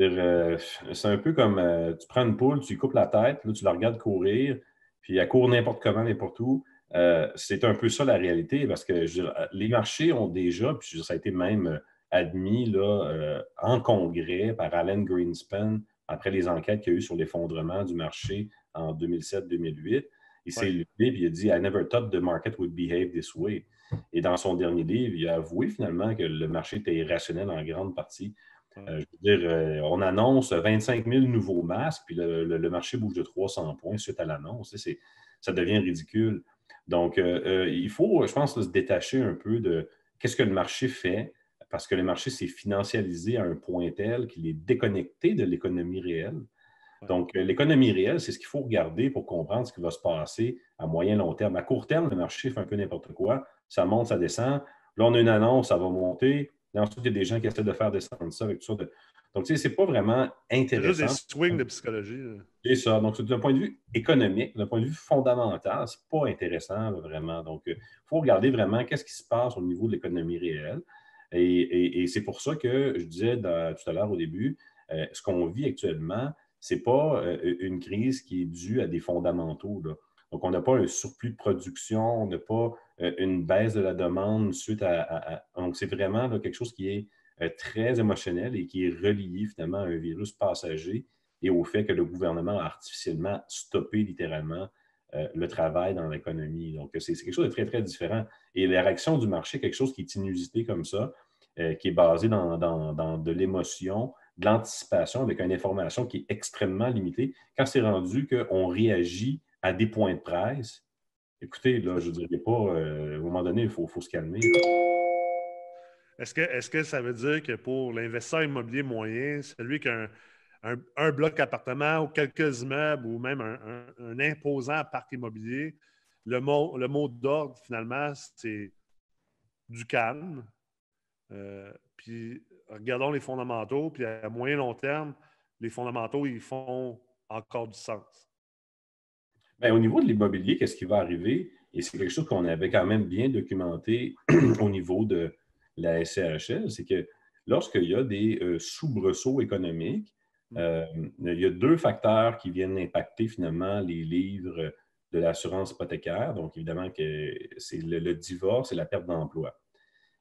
Euh, c'est un peu comme tu prends une poule, tu lui coupes la tête, là, tu la regardes courir, puis à court n'importe comment, n'importe où. Euh, c'est un peu ça la réalité parce que les marchés ont déjà, puis ça a été même admis là, euh, en congrès par Alan Greenspan après les enquêtes qu'il y a eu sur l'effondrement du marché en 2007-2008. Il s'est levé et il a dit I never thought the market would behave this way. Et dans son dernier livre, il a avoué finalement que le marché était irrationnel en grande partie. Euh, je veux dire, euh, on annonce 25 000 nouveaux masques, puis le, marché bouge de 300 points suite à l'annonce. Ça devient ridicule. Donc, euh, il faut, je pense, se détacher un peu de qu'est-ce que le marché fait, parce que le marché s'est financialisé à un point tel qu'il est déconnecté de l'économie réelle. Donc, l'économie réelle, c'est ce qu'il faut regarder pour comprendre ce qui va se passer à moyen long terme. À court terme, le marché fait un peu n'importe quoi. Ça monte, ça descend. Là, on a une annonce, ça va monter. Et ensuite, il y a des gens qui essaient de faire descendre ça avec tout ça. De... Donc, tu sais, c'est pas vraiment intéressant. C'est juste des swings de psychologie. C'est ça. Donc, d'un point de vue économique, d'un point de vue fondamental, c'est pas intéressant vraiment. Donc, il faut regarder vraiment qu'est-ce qui se passe au niveau de l'économie réelle. Et, c'est pour ça que je disais tout à l'heure au début, euh, ce qu'on vit actuellement, ce n'est pas euh, une crise qui est due à des fondamentaux. Donc, on n'a pas un surplus de production, on n'a pas euh, une baisse de la demande suite à. donc, c'est vraiment quelque chose qui est euh, très émotionnel et qui est relié finalement à un virus passager et au fait que le gouvernement a artificiellement stoppé littéralement euh, le travail dans l'économie. Donc, c'est quelque chose de très, très différent. Et la réaction du marché, quelque chose qui est inusité comme ça, qui est basé dans, dans de l'émotion, de l'anticipation avec une information qui est extrêmement limitée. Quand c'est rendu qu'on réagit à des points de presse, écoutez, là, je ne dirais pas, euh, à un moment donné, il faut, se calmer. Est-ce que, est que ça veut dire que pour l'investisseur immobilier moyen, celui qui a un, bloc appartement ou quelques immeubles ou même un, imposant parc immobilier, le mot, le mot d'ordre, finalement, c'est du calme. Euh, puis regardons les fondamentaux, puis à moyen long terme, les fondamentaux, ils font encore du sens. Ben, au niveau de l'immobilier, qu'est-ce qui va arriver? Et c'est quelque chose qu'on avait quand même bien documenté au niveau de la SCHL, c'est que lorsqu'il y a des euh, soubresauts économiques, mm. euh, il y a deux facteurs qui viennent impacter finalement les livres de l'assurance hypothécaire. Donc, évidemment, que c'est le, divorce et la perte d'emploi.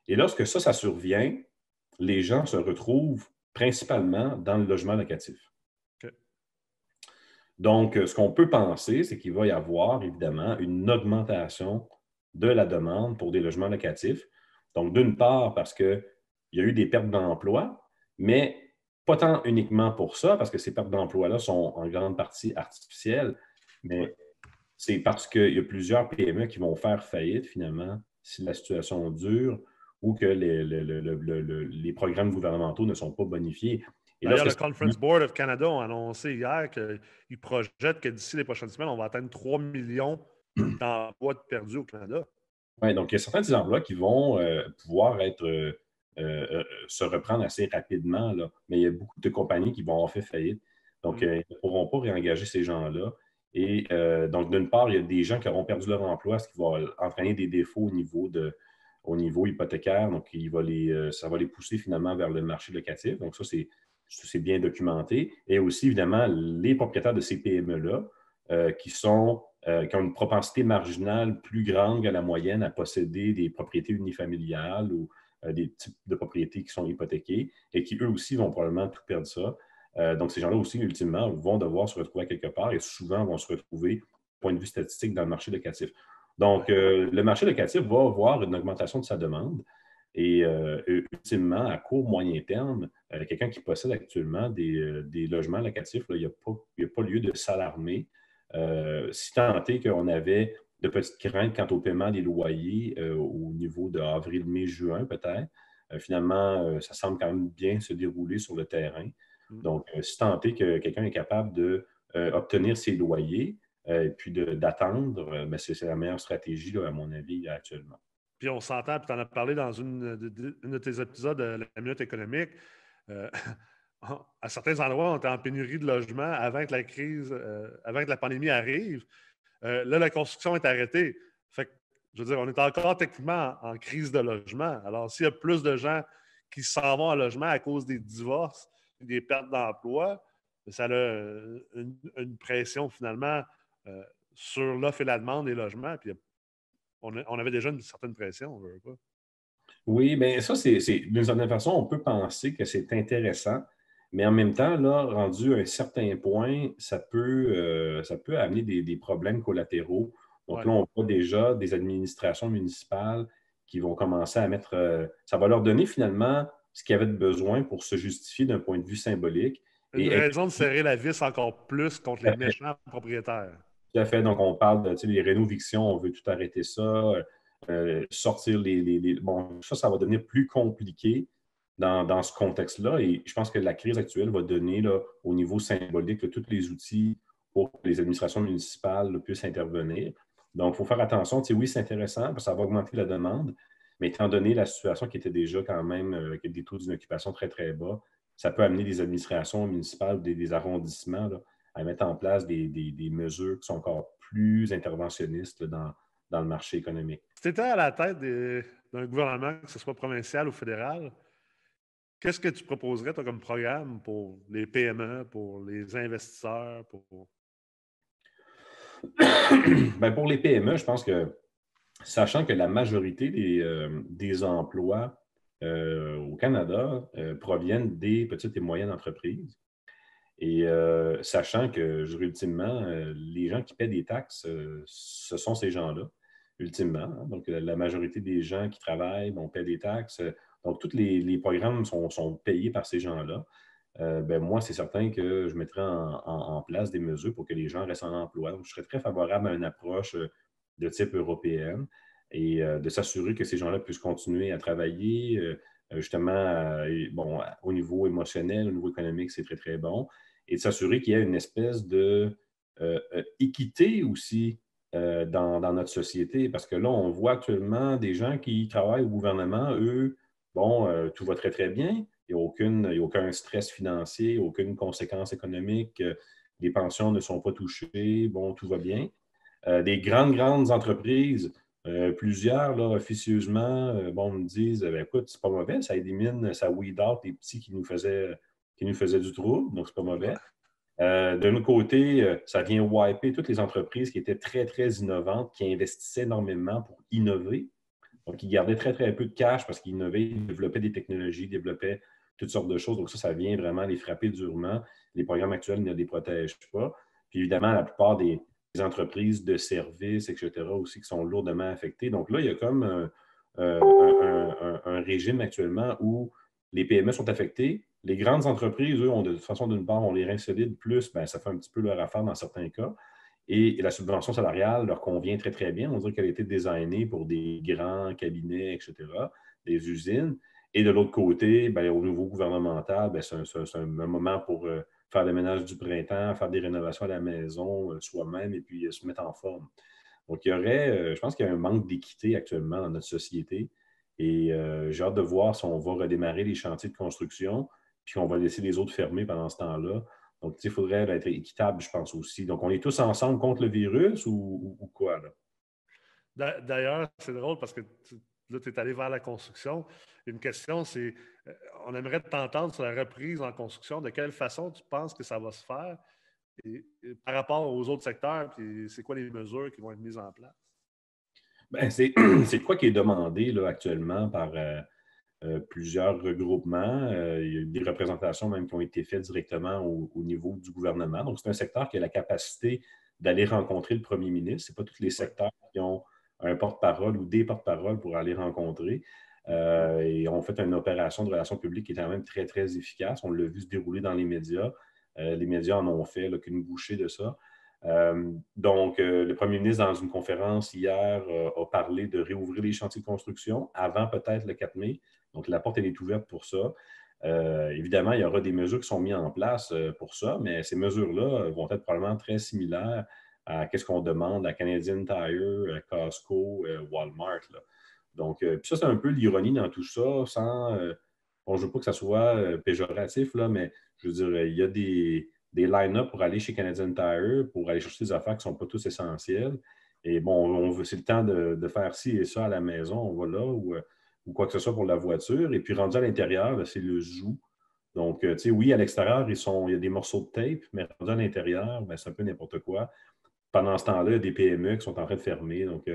Et lorsque ça, ça survient, les gens se retrouvent principalement dans le logement locatif. Donc, ce qu'on peut penser, c'est qu'il va y avoir évidemment une augmentation de la demande pour des logements locatifs. Donc, d'une part, parce qu'il y a eu des pertes d'emploi, mais pas tant uniquement pour ça, parce que ces pertes d'emploi-là sont en grande partie artificielles, mais c'est parce qu'il y a plusieurs PME qui vont faire faillite finalement si la situation dure ou que les, les programmes gouvernementaux ne sont pas bonifiés. D'ailleurs, le Conference Board of Canada a annoncé hier qu'ils projettent que d'ici les prochaines semaines, on va atteindre 3 millions d'emplois perdus au Canada. Oui, donc il y a certains des emplois qui vont euh, pouvoir être, euh, euh, se reprendre assez rapidement, là. mais il y a beaucoup de compagnies qui vont avoir fait faillite. Donc, mm. ils ne pourront pas réengager ces gens-là. Et donc, d'une part, il y a des gens qui auront perdu leur emploi, ce qui va entraîner des défauts au niveau, de, au niveau hypothécaire. Donc, il va les, ça va les pousser finalement vers le marché locatif. Donc, ça, c'est c'est bien documenté. Et aussi, évidemment, les propriétaires de ces PME-là qui, sont, euh, qui ont une propensité marginale plus grande que la moyenne à posséder des propriétés unifamiliales ou euh, des types de propriétés qui sont hypothéquées et qui, eux aussi, vont probablement tout perdre ça. donc, ces gens-là aussi, ultimement, vont devoir se retrouver quelque part et souvent vont se retrouver, point de vue statistique, dans le marché locatif. Donc, le marché locatif va avoir une augmentation de sa demande. Et euh, ultimement, à court, moyen terme, euh, quelqu'un qui possède actuellement des, euh, logements locatifs, il n'y a, pas lieu de s'alarmer. Si tant est qu'on avait de petites craintes quant au paiement des loyers au niveau de avril, mai, juin, peut-être, finalement, ça semble quand même bien se dérouler sur le terrain. Mm. Donc, si tant est que quelqu'un est capable d'obtenir ses loyers et puis d'attendre, ben, c'est la meilleure stratégie, à mon avis, actuellement. Puis on s'entend, puis tu en as parlé dans une de, tes épisodes de la minute économique. Euh, à certains endroits, on était en pénurie de logements avant que la crise, euh, avant que la pandémie arrive. Euh, là, la construction est arrêtée. Fait que, je veux dire, on est encore techniquement en, crise de logement. Alors, s'il y a plus de gens qui s'en vont en logement à cause des divorces, des pertes d'emploi, ça a une, pression finalement sur l'offre et la demande des logements. Puis on, avait déjà une certaine pression, on veut pas. Oui, bien ça, c'est d'une certaine façon, on peut penser que c'est intéressant, mais en même temps, là, rendu à un certain point, ça peut, euh, ça peut amener des, problèmes collatéraux. Donc là, on voit déjà des administrations municipales qui vont commencer à mettre. Euh, ça va leur donner finalement ce qu'ils avaient de besoin pour se justifier d'un point de vue symbolique. Une raison de serrer la vis encore plus contre les méchants propriétaires. Tout à fait. Donc, on parle de les rénovictions, on veut tout arrêter ça, euh, sortir les, Bon, ça, ça va devenir plus compliqué dans, ce contexte-là. Et je pense que la crise actuelle va donner, là, au niveau symbolique, tous les outils pour que les administrations municipales puissent intervenir. Donc, il faut faire attention. oui, c'est intéressant parce que ça va augmenter la demande, mais étant donné la situation qui était déjà quand même euh, avec des taux d'inoccupation très, très bas, ça peut amener des administrations municipales, des, des arrondissements à mettre en place des, mesures qui sont encore plus interventionnistes dans, le marché économique. Si tu étais à la tête d'un gouvernement, que ce soit provincial ou fédéral, qu'est-ce que tu proposerais toi, comme programme pour les PME, pour les investisseurs? Pour... Ben, pour les PME, je pense que, sachant que la majorité des, euh, emplois euh, au Canada euh, proviennent des petites et moyennes entreprises, et sachant que, ultimement, euh, les gens qui paient des taxes, ce sont ces gens-là, ultimement. Hein. Donc, la majorité des gens qui travaillent, on paie des taxes. Donc, tous les, programmes sont, payés par ces gens-là. ben, moi, c'est certain que je mettrai en, place des mesures pour que les gens restent en emploi. Donc, je serais très favorable à une approche de type européenne et de s'assurer que ces gens-là puissent continuer à travailler. justement, bon, au niveau émotionnel, au niveau économique, c'est très, très bon et de s'assurer qu'il y a une espèce de euh, euh, équité aussi euh, dans, notre société. Parce que là, on voit actuellement des gens qui travaillent au gouvernement, eux, bon, tout va très, très bien. Il n'y a, aucun stress financier, aucune conséquence économique. Les pensions ne sont pas touchées. Bon, tout va bien. des grandes, grandes entreprises, plusieurs, là, officieusement, bon, me disent ben, écoute, c'est pas mauvais, ça élimine, ça weed out les petits qui nous faisaient qui nous du trouble, donc c'est pas mauvais. Euh, D'un autre côté, euh, ça vient wiper toutes les entreprises qui étaient très, très innovantes, qui investissaient énormément pour innover. Donc, ils gardaient très, très peu de cash parce qu'ils innovaient, ils développaient des technologies, développaient toutes sortes de choses. Donc, ça, ça vient vraiment les frapper durement. Les programmes actuels ne les protègent pas. Puis, évidemment, la plupart des, entreprises de services, etc., aussi, qui sont lourdement affectées. Donc, là, il y a comme euh, un régime actuellement où les PME sont affectées, les grandes entreprises, eux, ont de toute façon, d'une part, ont les reins solides, plus ben, ça fait un petit peu leur affaire dans certains cas. Et, la subvention salariale leur convient très, très bien. On dirait qu'elle a été designée pour des grands cabinets, etc., des usines. Et de l'autre côté, ben, au niveau gouvernemental, ben, c'est un, moment pour euh, faire le ménage du printemps, faire des rénovations à la maison euh, soi-même et puis euh, se mettre en forme. Donc, il y aurait, je pense qu'il y a un manque d'équité actuellement dans notre société. Et j'ai hâte de voir si on va redémarrer les chantiers de construction puis on va laisser les autres fermer pendant ce temps-là. Donc, il faudrait être équitable, je pense aussi. Donc, on est tous ensemble contre le virus ou, quoi? D'ailleurs, c'est drôle parce que là, tu es allé vers la construction. Une question, c'est euh, on aimerait t'entendre sur la reprise en construction. De quelle façon tu penses que ça va se faire? Par rapport aux autres secteurs? Puis c'est quoi les mesures qui vont être mises en place? Bien, c'est quoi qui est demandé là, actuellement par. Euh, euh, plusieurs regroupements. Euh, il y a des représentations même qui ont été faites directement au, niveau du gouvernement. Donc, c'est un secteur qui a la capacité d'aller rencontrer le premier ministre. Ce n'est pas tous les secteurs qui ont un porte-parole ou des porte-paroles pour aller rencontrer. Euh, et on fait une opération de relations publiques qui est quand même très, très efficace. On l'a vu se dérouler dans les médias. les médias en ont fait qu'une bouchée de ça. donc, le premier ministre, dans une conférence hier, a parlé de réouvrir les chantiers de construction avant peut-être le 4 mai. Donc, la porte, elle est ouverte pour ça. Euh, évidemment, il y aura des mesures qui sont mises en place euh, pour ça, mais ces mesures-là vont être probablement très similaires à ce qu'on demande à Canadian Tire, à Costco, euh, Walmart. Donc, ça, c'est un peu l'ironie dans tout ça, sans. bon, je ne veux pas que ça soit péjoratif, là, mais je veux dire, il y a des, line-up pour aller chez Canadian Tire, pour aller chercher des affaires qui ne sont pas tous essentielles. Et bon, c'est le temps de, de, faire ci et ça à la maison, on va là, ou ou quoi que ce soit pour la voiture. Et puis rendu à l'intérieur, ben, c'est le zoo. Donc, euh, tu sais, oui, à l'extérieur, il y a des morceaux de tape, mais rendu à l'intérieur, ben, c'est un peu n'importe quoi. pendant ce temps-là, il y a des PME qui sont en train de fermer. Donc,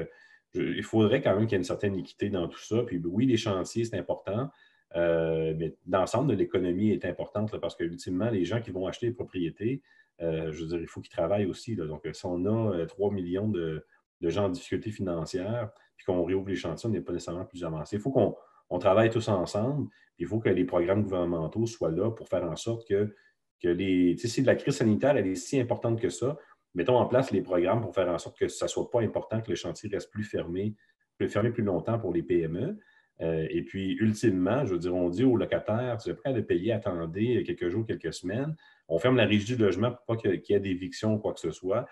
il faudrait quand même qu'il y ait une certaine équité dans tout ça. Puis oui, les chantiers, c'est important. mais l'ensemble de l'économie est importante parce que, ultimement, les gens qui vont acheter des propriétés, je veux dire, il faut qu'ils travaillent aussi. Donc, si on a 3 millions de, de gens en difficulté financière, puis qu'on réouvre les chantiers, on n'est pas nécessairement plus avancé. Il faut qu'on travaille tous ensemble, il faut que les programmes gouvernementaux soient là pour faire en sorte que, que les. Si la crise sanitaire elle est si importante que ça, mettons en place les programmes pour faire en sorte que ça ne soit pas important, que le chantier reste plus fermé, plus fermé plus longtemps pour les PME. Euh, et puis, ultimement, je veux dire, on dit aux locataires, tu es prêt à payer, attendez quelques jours, quelques semaines. On ferme la régie du logement pour pas qu'il y ait d'éviction ou quoi que ce soit.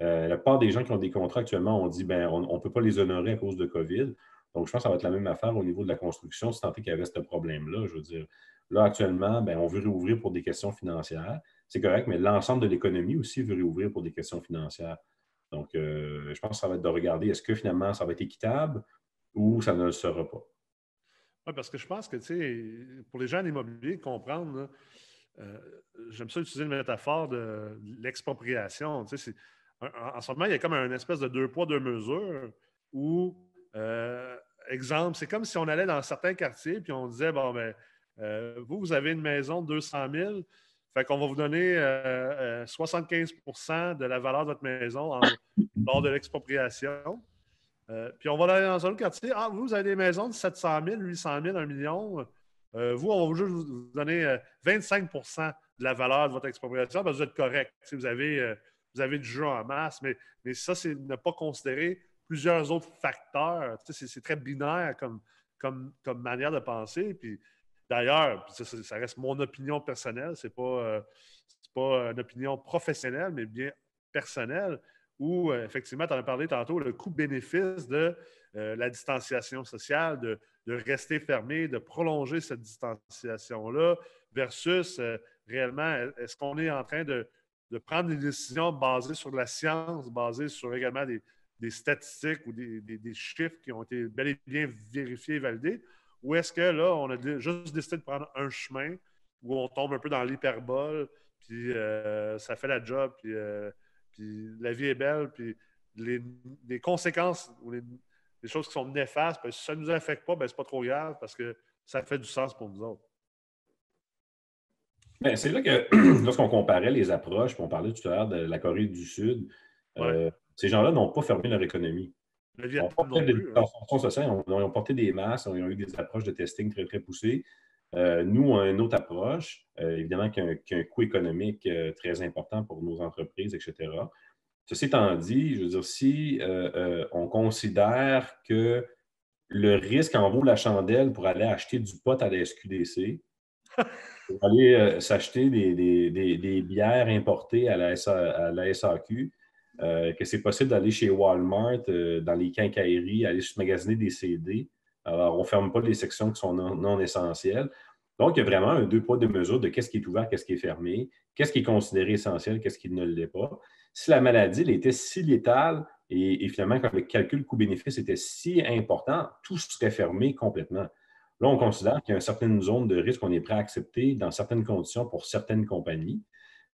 Euh, la plupart des gens qui ont des contrats actuellement, on dit ben, on ne peut pas les honorer à cause de COVID. Donc, je pense que ça va être la même affaire au niveau de la construction, si tant est qu'il y avait ce problème-là. Je veux dire, là, actuellement, ben, on veut réouvrir pour des questions financières. C'est correct, mais l'ensemble de l'économie aussi veut réouvrir pour des questions financières. Donc, euh, je pense que ça va être de regarder est-ce que finalement ça va être équitable ou ça ne le sera pas? Oui, parce que je pense que, tu sais, pour les gens en immobilier, comprendre, euh, j'aime ça utiliser une métaphore de l'expropriation. Tu sais, en ce moment, il y a comme un espèce de deux poids, deux mesures où, euh, exemple, c'est comme si on allait dans certains quartiers puis on disait, bon, ben, euh, vous, vous avez une maison de 200 000, fait qu'on va vous donner 75% euh, de la valeur de votre maison lors de l'expropriation. puis on va aller dans un autre quartier. Ah, vous, vous avez des maisons de 700 000, 800 000, 1 million. vous, on va juste vous donner 25% de la valeur de votre expropriation parce que vous êtes correct. Si vous avez vous avez du jeu en masse, mais, mais ça, c'est ne pas considérer plusieurs autres facteurs. c'est très binaire comme, comme, manière de penser. Puis d'ailleurs, ça, reste mon opinion personnelle, ce n'est pas, euh, pas une opinion professionnelle, mais bien personnelle, où euh, effectivement, tu en as parlé tantôt, le coût-bénéfice de euh, la distanciation sociale, de, rester fermé, de prolonger cette distanciation-là, versus réellement, est-ce qu'on est en train de de prendre des décisions basées sur la science, basées sur également des, statistiques ou des, chiffres qui ont été bel et bien vérifiés et validés, ou est-ce que là, on a juste décidé de prendre un chemin où on tombe un peu dans l'hyperbole, puis euh, ça fait la job, euh, puis, la vie est belle, puis les, conséquences ou les, choses qui sont néfastes, ben, si ça ne nous affecte pas, ben, ce n'est pas trop grave parce que ça fait du sens pour nous autres. Ben, c'est là que lorsqu'on comparait les approches, puis on parlait tout à l'heure de la Corée du Sud, euh, ces gens-là n'ont pas fermé leur économie. Ils ont, porté des, ont, porté des masses, ils ont eu des approches de testing très, très poussées. Euh, nous, on a une autre approche, euh, évidemment, qui a, un, coût économique très important pour nos entreprises, etc. Ceci étant dit, je veux dire, si on considère que le risque en vaut la chandelle pour aller acheter du pot à la SQDC, pour aller euh, s'acheter des, bières importées à la, SAQ, euh, que c'est possible d'aller chez Walmart, euh, dans les quincailleries, aller se magasiner des CD. Alors, on ne ferme pas les sections qui sont non, essentielles. Donc, il y a vraiment un deux poids, deux mesures de qu'est-ce qui est ouvert, qu'est-ce qui est fermé, qu'est-ce qui est considéré essentiel, qu'est-ce qui ne l'est pas. Si la maladie était si létale et finalement, quand le calcul coût-bénéfice était si important, tout serait fermé complètement. Là, on considère qu'il y a une certaine zone de risque qu'on est prêt à accepter dans certaines conditions pour certaines compagnies.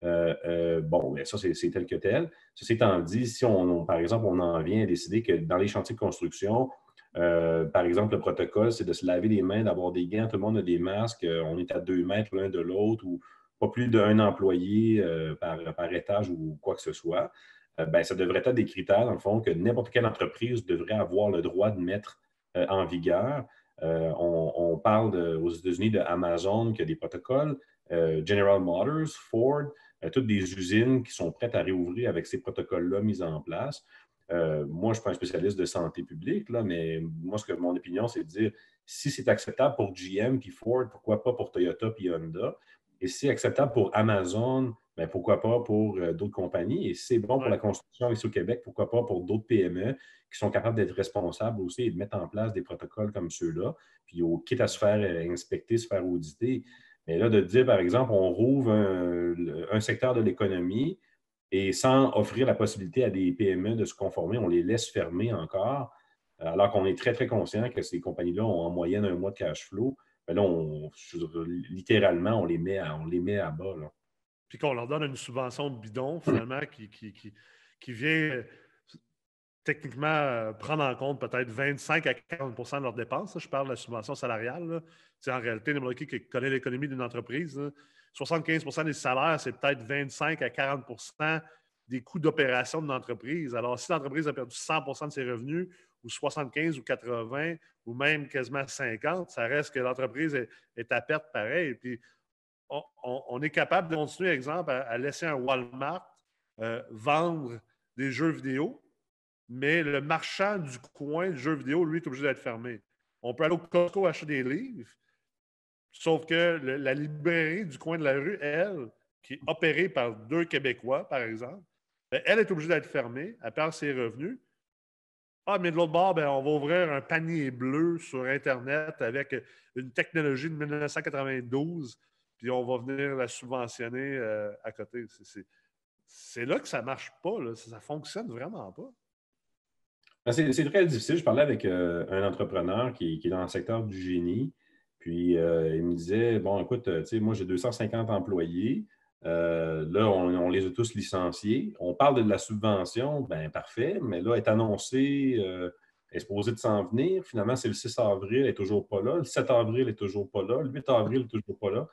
Euh, euh, bon, bien, ça, c'est tel que tel. Ceci étant dit, si on, par exemple, on en vient à décider que dans les chantiers de construction, euh, par exemple, le protocole, c'est de se laver les mains, d'avoir des gants, tout le monde a des masques, on est à deux mètres l'un de l'autre ou pas plus d'un employé par, par, étage ou quoi que ce soit, ben, ça devrait être des critères, dans le fond, que n'importe quelle entreprise devrait avoir le droit de mettre en vigueur. Euh, on, parle aux États-Unis de Amazon qui a des protocoles, euh, General Motors, Ford, euh, toutes des usines qui sont prêtes à réouvrir avec ces protocoles-là mis en place. moi, je ne suis pas un spécialiste de santé publique, mais moi, mon opinion, c'est de dire si c'est acceptable pour GM puis Ford, pourquoi pas pour Toyota puis Honda? Et si c'est acceptable pour Amazon, ben, pourquoi pas pour d'autres compagnies? Et si c'est bon pour la construction ici au Québec, pourquoi pas pour d'autres PME qui sont capables d'être responsables aussi et de mettre en place des protocoles comme ceux-là, puis au, quitte à se faire euh, inspecter, se faire auditer. Mais là, de dire, par exemple, on rouvre un, secteur de l'économie et sans offrir la possibilité à des PME de se conformer, on les laisse fermer encore, alors qu'on est très, très conscient que ces compagnies-là ont en moyenne un mois de cash flow. Mais ben là, on, littéralement, on les met à, on les met à bas. Puis qu'on leur donne une subvention de bidon, finalement, qui qui vient techniquement prendre en compte peut-être 25 à 40% de leurs dépenses. Je parle de la subvention salariale. En réalité, n'importe qui qui connaît l'économie d'une entreprise, 75% des salaires, c'est peut-être 25 à 40% des coûts d'opération de l'entreprise. Alors, si l'entreprise a perdu 100% de ses revenus, ou 75 ou 80, ou même quasiment 50, ça reste que l'entreprise est, à perte pareil. Puis, on, est capable de continuer, exemple, à, laisser un Walmart euh, vendre des jeux vidéo, mais le marchand du coin de jeux vidéo, lui, est obligé d'être fermé. On peut aller au Costco acheter des livres, sauf que la librairie du coin de la rue, elle, qui est opérée par deux Québécois, par exemple, ben, elle est obligée d'être fermée, elle perd ses revenus. Ah, mais de l'autre bord, ben, on va ouvrir un panier bleu sur Internet avec une technologie de 1992, on va venir la subventionner euh, à côté. C'est là que ça ne marche pas. Ça ne fonctionne vraiment pas. Ben, c'est très difficile. Je parlais avec euh, un entrepreneur qui, est dans le secteur du génie. Puis euh, il me disait Bon, écoute, moi j'ai 250 employés. Là, on, les a tous licenciés. On parle de la subvention, bien parfait, mais là, est annoncé, euh, est supposé de s'en venir. Finalement, c'est le 6 avril, elle n'est toujours pas là. Le 7 avril, elle n'est toujours pas là. Le 8 avril, elle n'est toujours pas là.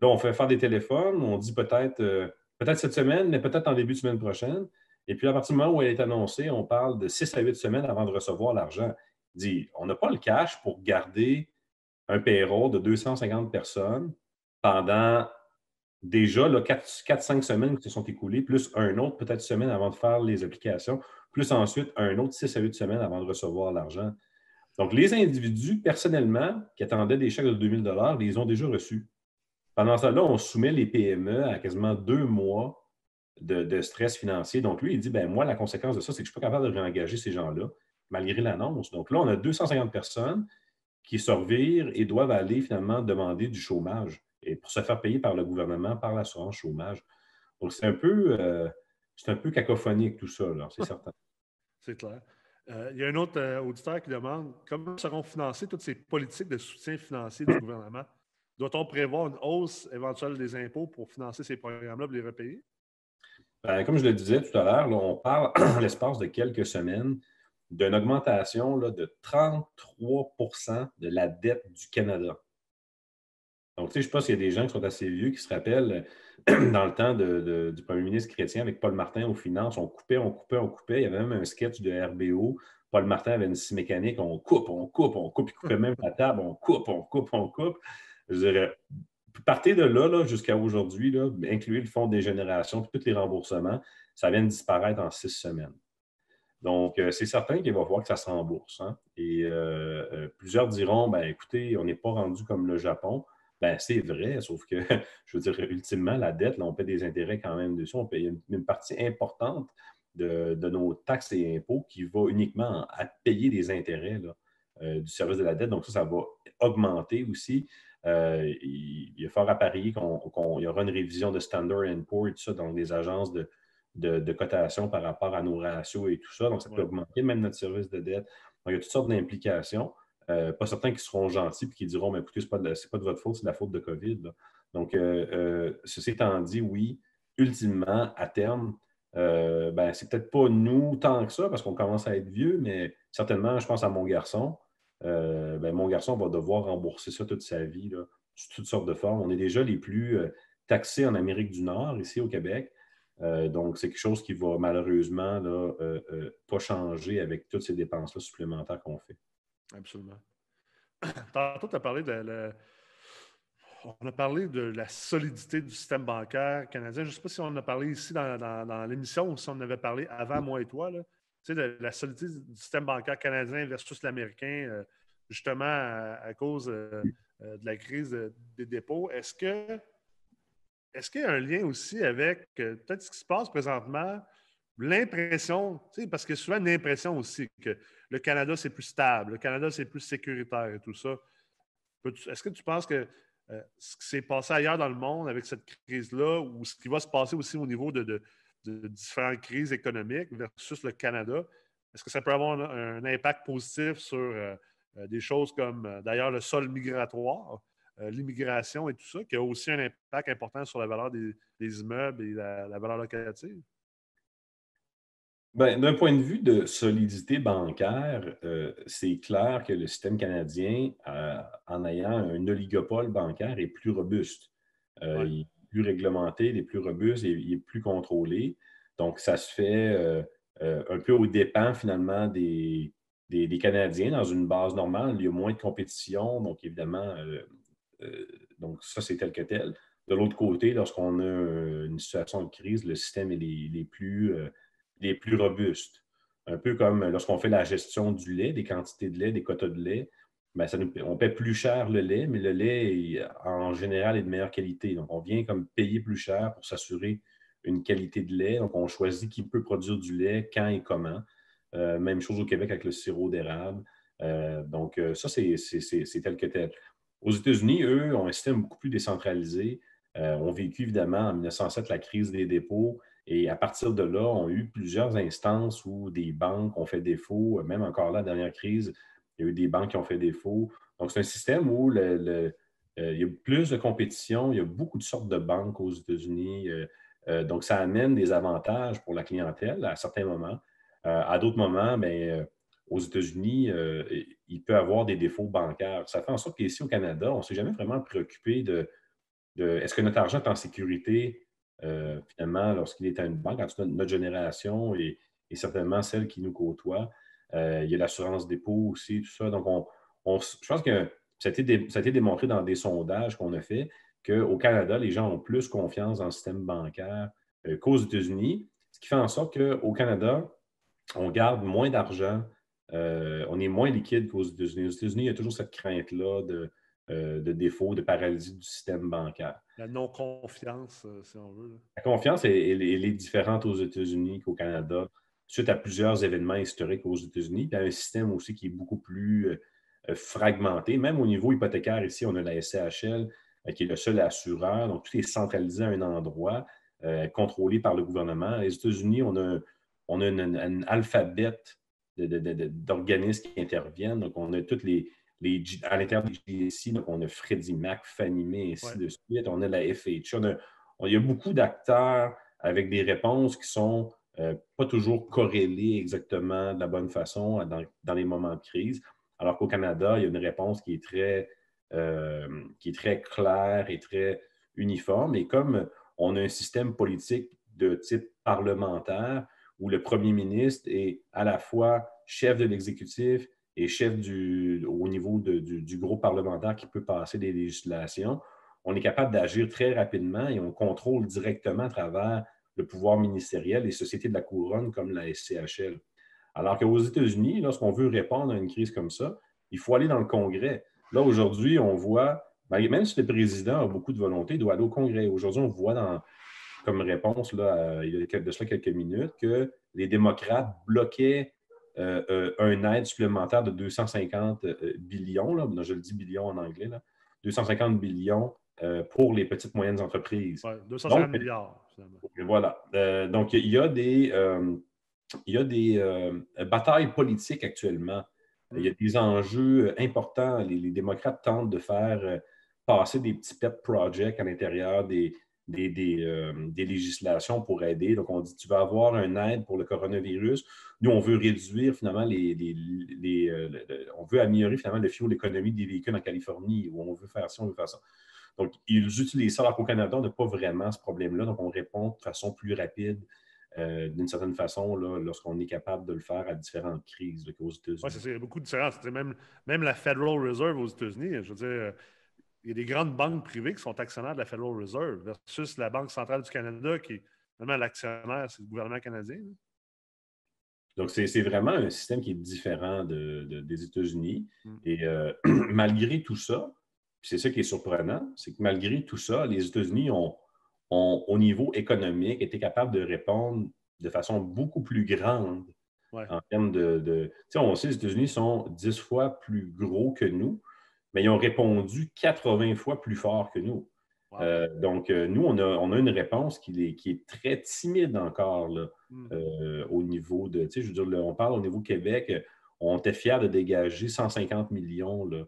Là, on fait faire des téléphones. On dit peut-être euh, peut-être cette semaine, mais peut-être en début de semaine prochaine. Et puis, à partir du moment où elle est annoncée, on parle de 6 à 8 semaines avant de recevoir l'argent. dit, on n'a pas le cash pour garder un payroll de 250 personnes pendant déjà 4-5 semaines qui se sont écoulées, plus un autre peut-être semaine avant de faire les applications, plus ensuite un autre 6 à 8 semaines avant de recevoir l'argent. Donc, les individus, personnellement, qui attendaient des chèques de 2000 les ont déjà reçus. Pendant ce temps-là, on soumet les PME à quasiment deux mois de, stress financier. Donc, lui, il dit, ben moi, la conséquence de ça, c'est que je ne suis pas capable de réengager ces gens-là, malgré l'annonce. Donc là, on a 250 personnes qui se et doivent aller finalement demander du chômage et pour se faire payer par le gouvernement, par l'assurance chômage. Donc, c'est un peu, euh, c'est un peu cacophonique tout ça, c'est certain. C'est clair. Euh, il y a un autre euh, auditeur qui demande comment seront financées toutes ces politiques de soutien financier du gouvernement? Doit-on prévoir une hausse éventuelle des impôts pour financer ces programmes-là et les repayer? Ben, comme je le disais tout à l'heure, on parle en l'espace de quelques semaines d'une augmentation de 33% de la dette du Canada. Donc, tu sais, je pense qu'il y a des gens qui sont assez vieux qui se rappellent dans le temps du premier ministre chrétien avec Paul Martin aux finances, on coupait, on coupait, on coupait. Il y avait même un sketch de RBO. Paul Martin avait une scie mécanique, on coupe, on coupe, on coupe. Il coupait même la table, on coupe, on coupe, on coupe. Je dirais, partez de là, là jusqu'à aujourd'hui, incluer le fonds des générations, tous les remboursements, ça vient de disparaître en six semaines. Donc, euh, c'est certain qu'il va voir que ça se rembourse. Hein. Et euh, euh, plusieurs diront, ben, écoutez, on n'est pas rendu comme le Japon. Ben, c'est vrai, sauf que, je veux dire, ultimement, la dette, là, on paie des intérêts quand même dessus. On paye une, partie importante de, nos taxes et impôts qui va uniquement à payer des intérêts du service de la dette. Donc, ça, ça va augmenter aussi. Euh, il, y a fort à parier qu'il y aura une révision de Standard Poor's et tout ça, donc des agences de, de, cotation par rapport à nos ratios et tout ça. Donc, ça peut augmenter même notre service de dette. Donc, il y a toutes sortes d'implications. Euh, pas certains qui seront gentils et qui diront Mais écoutez, ce n'est pas, pas, de votre faute, c'est de la faute de COVID. Donc, euh, ceci étant dit, oui, ultimement, à terme, ben, c'est peut-être pas nous tant que ça, parce qu'on commence à être vieux, mais certainement, je pense à mon garçon. Ben, mon garçon va devoir rembourser ça toute sa vie, là, sous toutes sortes de formes. On est déjà les plus taxés en Amérique du Nord, ici au Québec. donc, c'est quelque chose qui va malheureusement là, pas changer avec toutes ces dépenses-là supplémentaires qu'on fait. Absolument. Tantôt, tu as parlé de On a parlé de la solidité du système bancaire canadien. Je ne sais pas si on en a parlé ici dans, l'émission ou si on en avait parlé avant moi et toi. Tu sais, de la solidité du système bancaire canadien versus l'américain, euh, justement à, cause euh, euh, de la crise des dépôts. Est-ce que est-ce qu'il y a un lien aussi avec peut-être ce qui se passe présentement l'impression, parce que souvent une impression aussi que le Canada, c'est plus stable, le Canada, c'est plus sécuritaire et tout ça. Est-ce que tu penses que ce qui s'est passé ailleurs dans le monde avec cette crise-là, ou ce qui va se passer aussi au niveau de, différentes crises économiques versus le Canada, est-ce que ça peut avoir un, impact positif sur euh, euh, des choses comme, d'ailleurs, le sol migratoire, l'immigration et tout ça, qui a aussi un impact important sur la valeur des, immeubles et la valeur locative? Ben, d'un point de vue de solidité bancaire, euh, c'est clair que le système canadien, euh, en ayant un oligopole bancaire, est plus robuste. Euh, est réglementé, il plus robuste, il plus contrôlé. Donc, ça se fait un peu au dépens, finalement, des, des, Canadiens dans une base normale. Il y a moins de compétition, donc évidemment, donc ça, c'est tel que tel. De l'autre côté, lorsqu'on a une situation de crise, le système est les plus les plus robustes. Un peu comme lorsqu'on fait la gestion du lait, des quantités de lait, des quotas de lait, nous, on paie plus cher le lait, mais le lait, en général, est de meilleure qualité. Donc, on vient comme payer plus cher pour s'assurer une qualité de lait. Donc, on choisit qui peut produire du lait, quand et comment. Euh, même chose au Québec avec le sirop d'érable. Euh, donc, euh, ça, c'est tel que tel. Aux États-Unis, eux, ont un système beaucoup plus décentralisé. ont vécu évidemment en 1907 la crise des dépôts. Et à partir de là, on a eu plusieurs instances où des banques ont fait défaut. Même encore là, la dernière crise, il y a eu des banques qui ont fait défaut. Donc, c'est un système où euh, il y a plus de compétition, il y a beaucoup de sortes de banques aux États-Unis. Euh, euh, donc, ça amène des avantages pour la clientèle à certains moments. à d'autres moments, bien, aux États-Unis, il peut y avoir des défauts bancaires. Ça fait en sorte qu'ici au Canada, on ne s'est jamais vraiment préoccupé de, est-ce que notre argent est en sécurité finalement, lorsqu'il est à une banque, en tout cas notre génération et, certainement celle qui nous côtoie. Euh, il y a l'assurance dépôt aussi, tout ça. Donc, on, je pense que ça a, été démontré dans des sondages qu'on a fait qu'au Canada, les gens ont plus confiance dans le système bancaire euh, qu'aux États-Unis, ce qui fait en sorte qu'au Canada, on garde moins d'argent, on est moins liquide qu'aux États-Unis. Aux États-Unis, il y a toujours cette crainte-là de, de défaut, de paralysie du système bancaire. La non-confiance, euh, si on veut. La confiance, elle, est différente aux États-Unis qu'au Canada, suite à plusieurs événements historiques aux États-Unis. Puis un système aussi qui est beaucoup plus euh, euh, fragmenté. Même au niveau hypothécaire, ici, on a la SCHL, qui est le seul assureur. Donc, tout est centralisé à un endroit, contrôlé par le gouvernement. Les États-Unis, on a, on a un alphabet d'organismes qui interviennent. Donc, on a toutes les, à l'intérieur des GSI, on a Freddie Mac, Fannie Mae, ainsi de suite. On a la FH. il y a beaucoup d'acteurs avec des réponses qui sont euh, pas toujours corrélées exactement de la bonne façon dans, les moments de crise. Alors qu'au Canada, il y a une réponse qui est très, euh, qui est très claire et très uniforme. Et comme on a un système politique de type parlementaire où le premier ministre est à la fois chef de l'exécutif et chef du, au niveau du, groupe parlementaire qui peut passer des législations, on est capable d'agir très rapidement et on contrôle directement à travers le pouvoir ministériel les sociétés de la couronne comme la SCHL. Alors qu'aux États-Unis, lorsqu'on veut répondre à une crise comme ça, il faut aller dans le Congrès. Là, aujourd'hui, on voit, ben, même si le président a beaucoup de volonté, il doit aller au Congrès. Aujourd'hui, on voit dans, comme réponse, là, il y a de cela quelques minutes, que les démocrates bloquaient euh, euh, un aide supplémentaire de 250 euh, billions, là, je le dis billions en anglais, 250 billions pour les petites et moyennes entreprises. Ouais, 250 milliards. Voilà. donc, il y a des, il y a des batailles politiques actuellement. Il y a des enjeux importants. Les, démocrates tentent de faire passer des petits pet projects à l'intérieur des, des, des, législations pour aider. Donc, on dit, tu vas avoir un aide pour le coronavirus. Nous, on veut réduire finalement les. Euh, on veut améliorer finalement le fuel l'économie des véhicules en Californie, où on veut faire ça, on veut faire ça. Donc, ils utilisent ça, alors qu'au Canada, on n'a pas vraiment ce problème-là. Donc, on répond de façon plus rapide, euh, d'une certaine façon, lorsqu'on est capable de le faire à différentes crises qu'aux États-Unis. Oui, c'est beaucoup de différence. Même, même la Federal Reserve aux États-Unis, je veux dire, il y a des grandes banques privées qui sont actionnaires de la Federal Reserve versus la Banque centrale du Canada qui est vraiment l'actionnaire, c'est le gouvernement canadien. Donc, c'est vraiment un système qui est différent des États-Unis. Mm. Et euh, malgré tout ça, c'est ça qui est surprenant, c'est que malgré tout ça, les États-Unis ont, au niveau économique, été capables de répondre de façon beaucoup plus grande en termes de. tu sais, on sait que les États-Unis sont 10 fois plus gros que nous, mais ils ont répondu 80 fois plus fort que nous. Euh, donc, euh, nous, on a, une réponse qui est, très timide encore hmm. euh, au niveau de, tu sais, je veux dire, on parle au niveau Québec, on était fiers de dégager 150 millions. Là,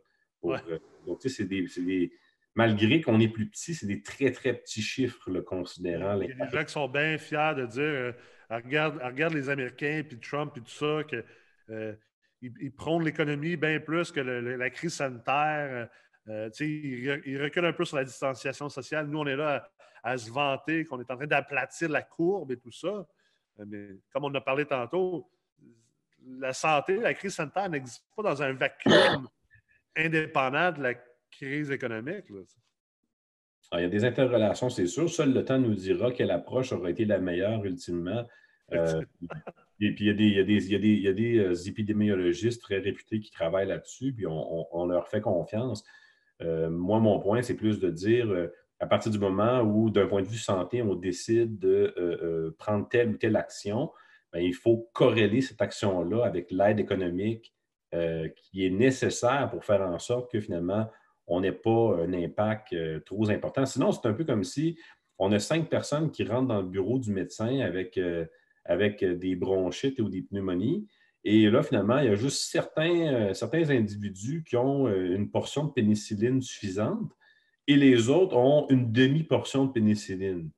donc, tu sais, c'est des, malgré qu'on est plus petit, c'est des très, très petits chiffres, le considérant. Il y a des gens qui sont bien fiers de dire euh, regarde, regarde, les Américains, puis Trump, puis tout ça, qu'ils euh, ils prônent l'économie bien plus que la crise sanitaire. Euh, ils, ils, reculent un peu sur la distanciation sociale. Nous, on est là à, se vanter qu'on est en train d'aplatir la courbe et tout ça. Mais comme on a parlé tantôt, la santé, la crise sanitaire n'existe pas dans un vacuum indépendant de la crise économique. il y a des interrelations, c'est sûr. Seul le temps nous dira quelle approche aurait été la meilleure ultimement. Euh, et puis, il y a des, épidémiologistes très réputés qui travaillent là-dessus, puis on, leur fait confiance. Euh, moi, mon point, c'est plus de dire, euh, à partir du moment où, d'un point de vue santé, on décide de prendre telle ou telle action, ben, il faut corréler cette action-là avec l'aide économique qui est nécessaire pour faire en sorte que finalement, on n'ait pas un impact euh, trop important. Sinon, c'est un peu comme si on a cinq personnes qui rentrent dans le bureau du médecin avec, euh, avec des bronchites ou des pneumonies. Et là, finalement, il y a juste certains, euh, certains individus qui ont une portion de pénicilline suffisante et les autres ont une demi-portion de pénicilline.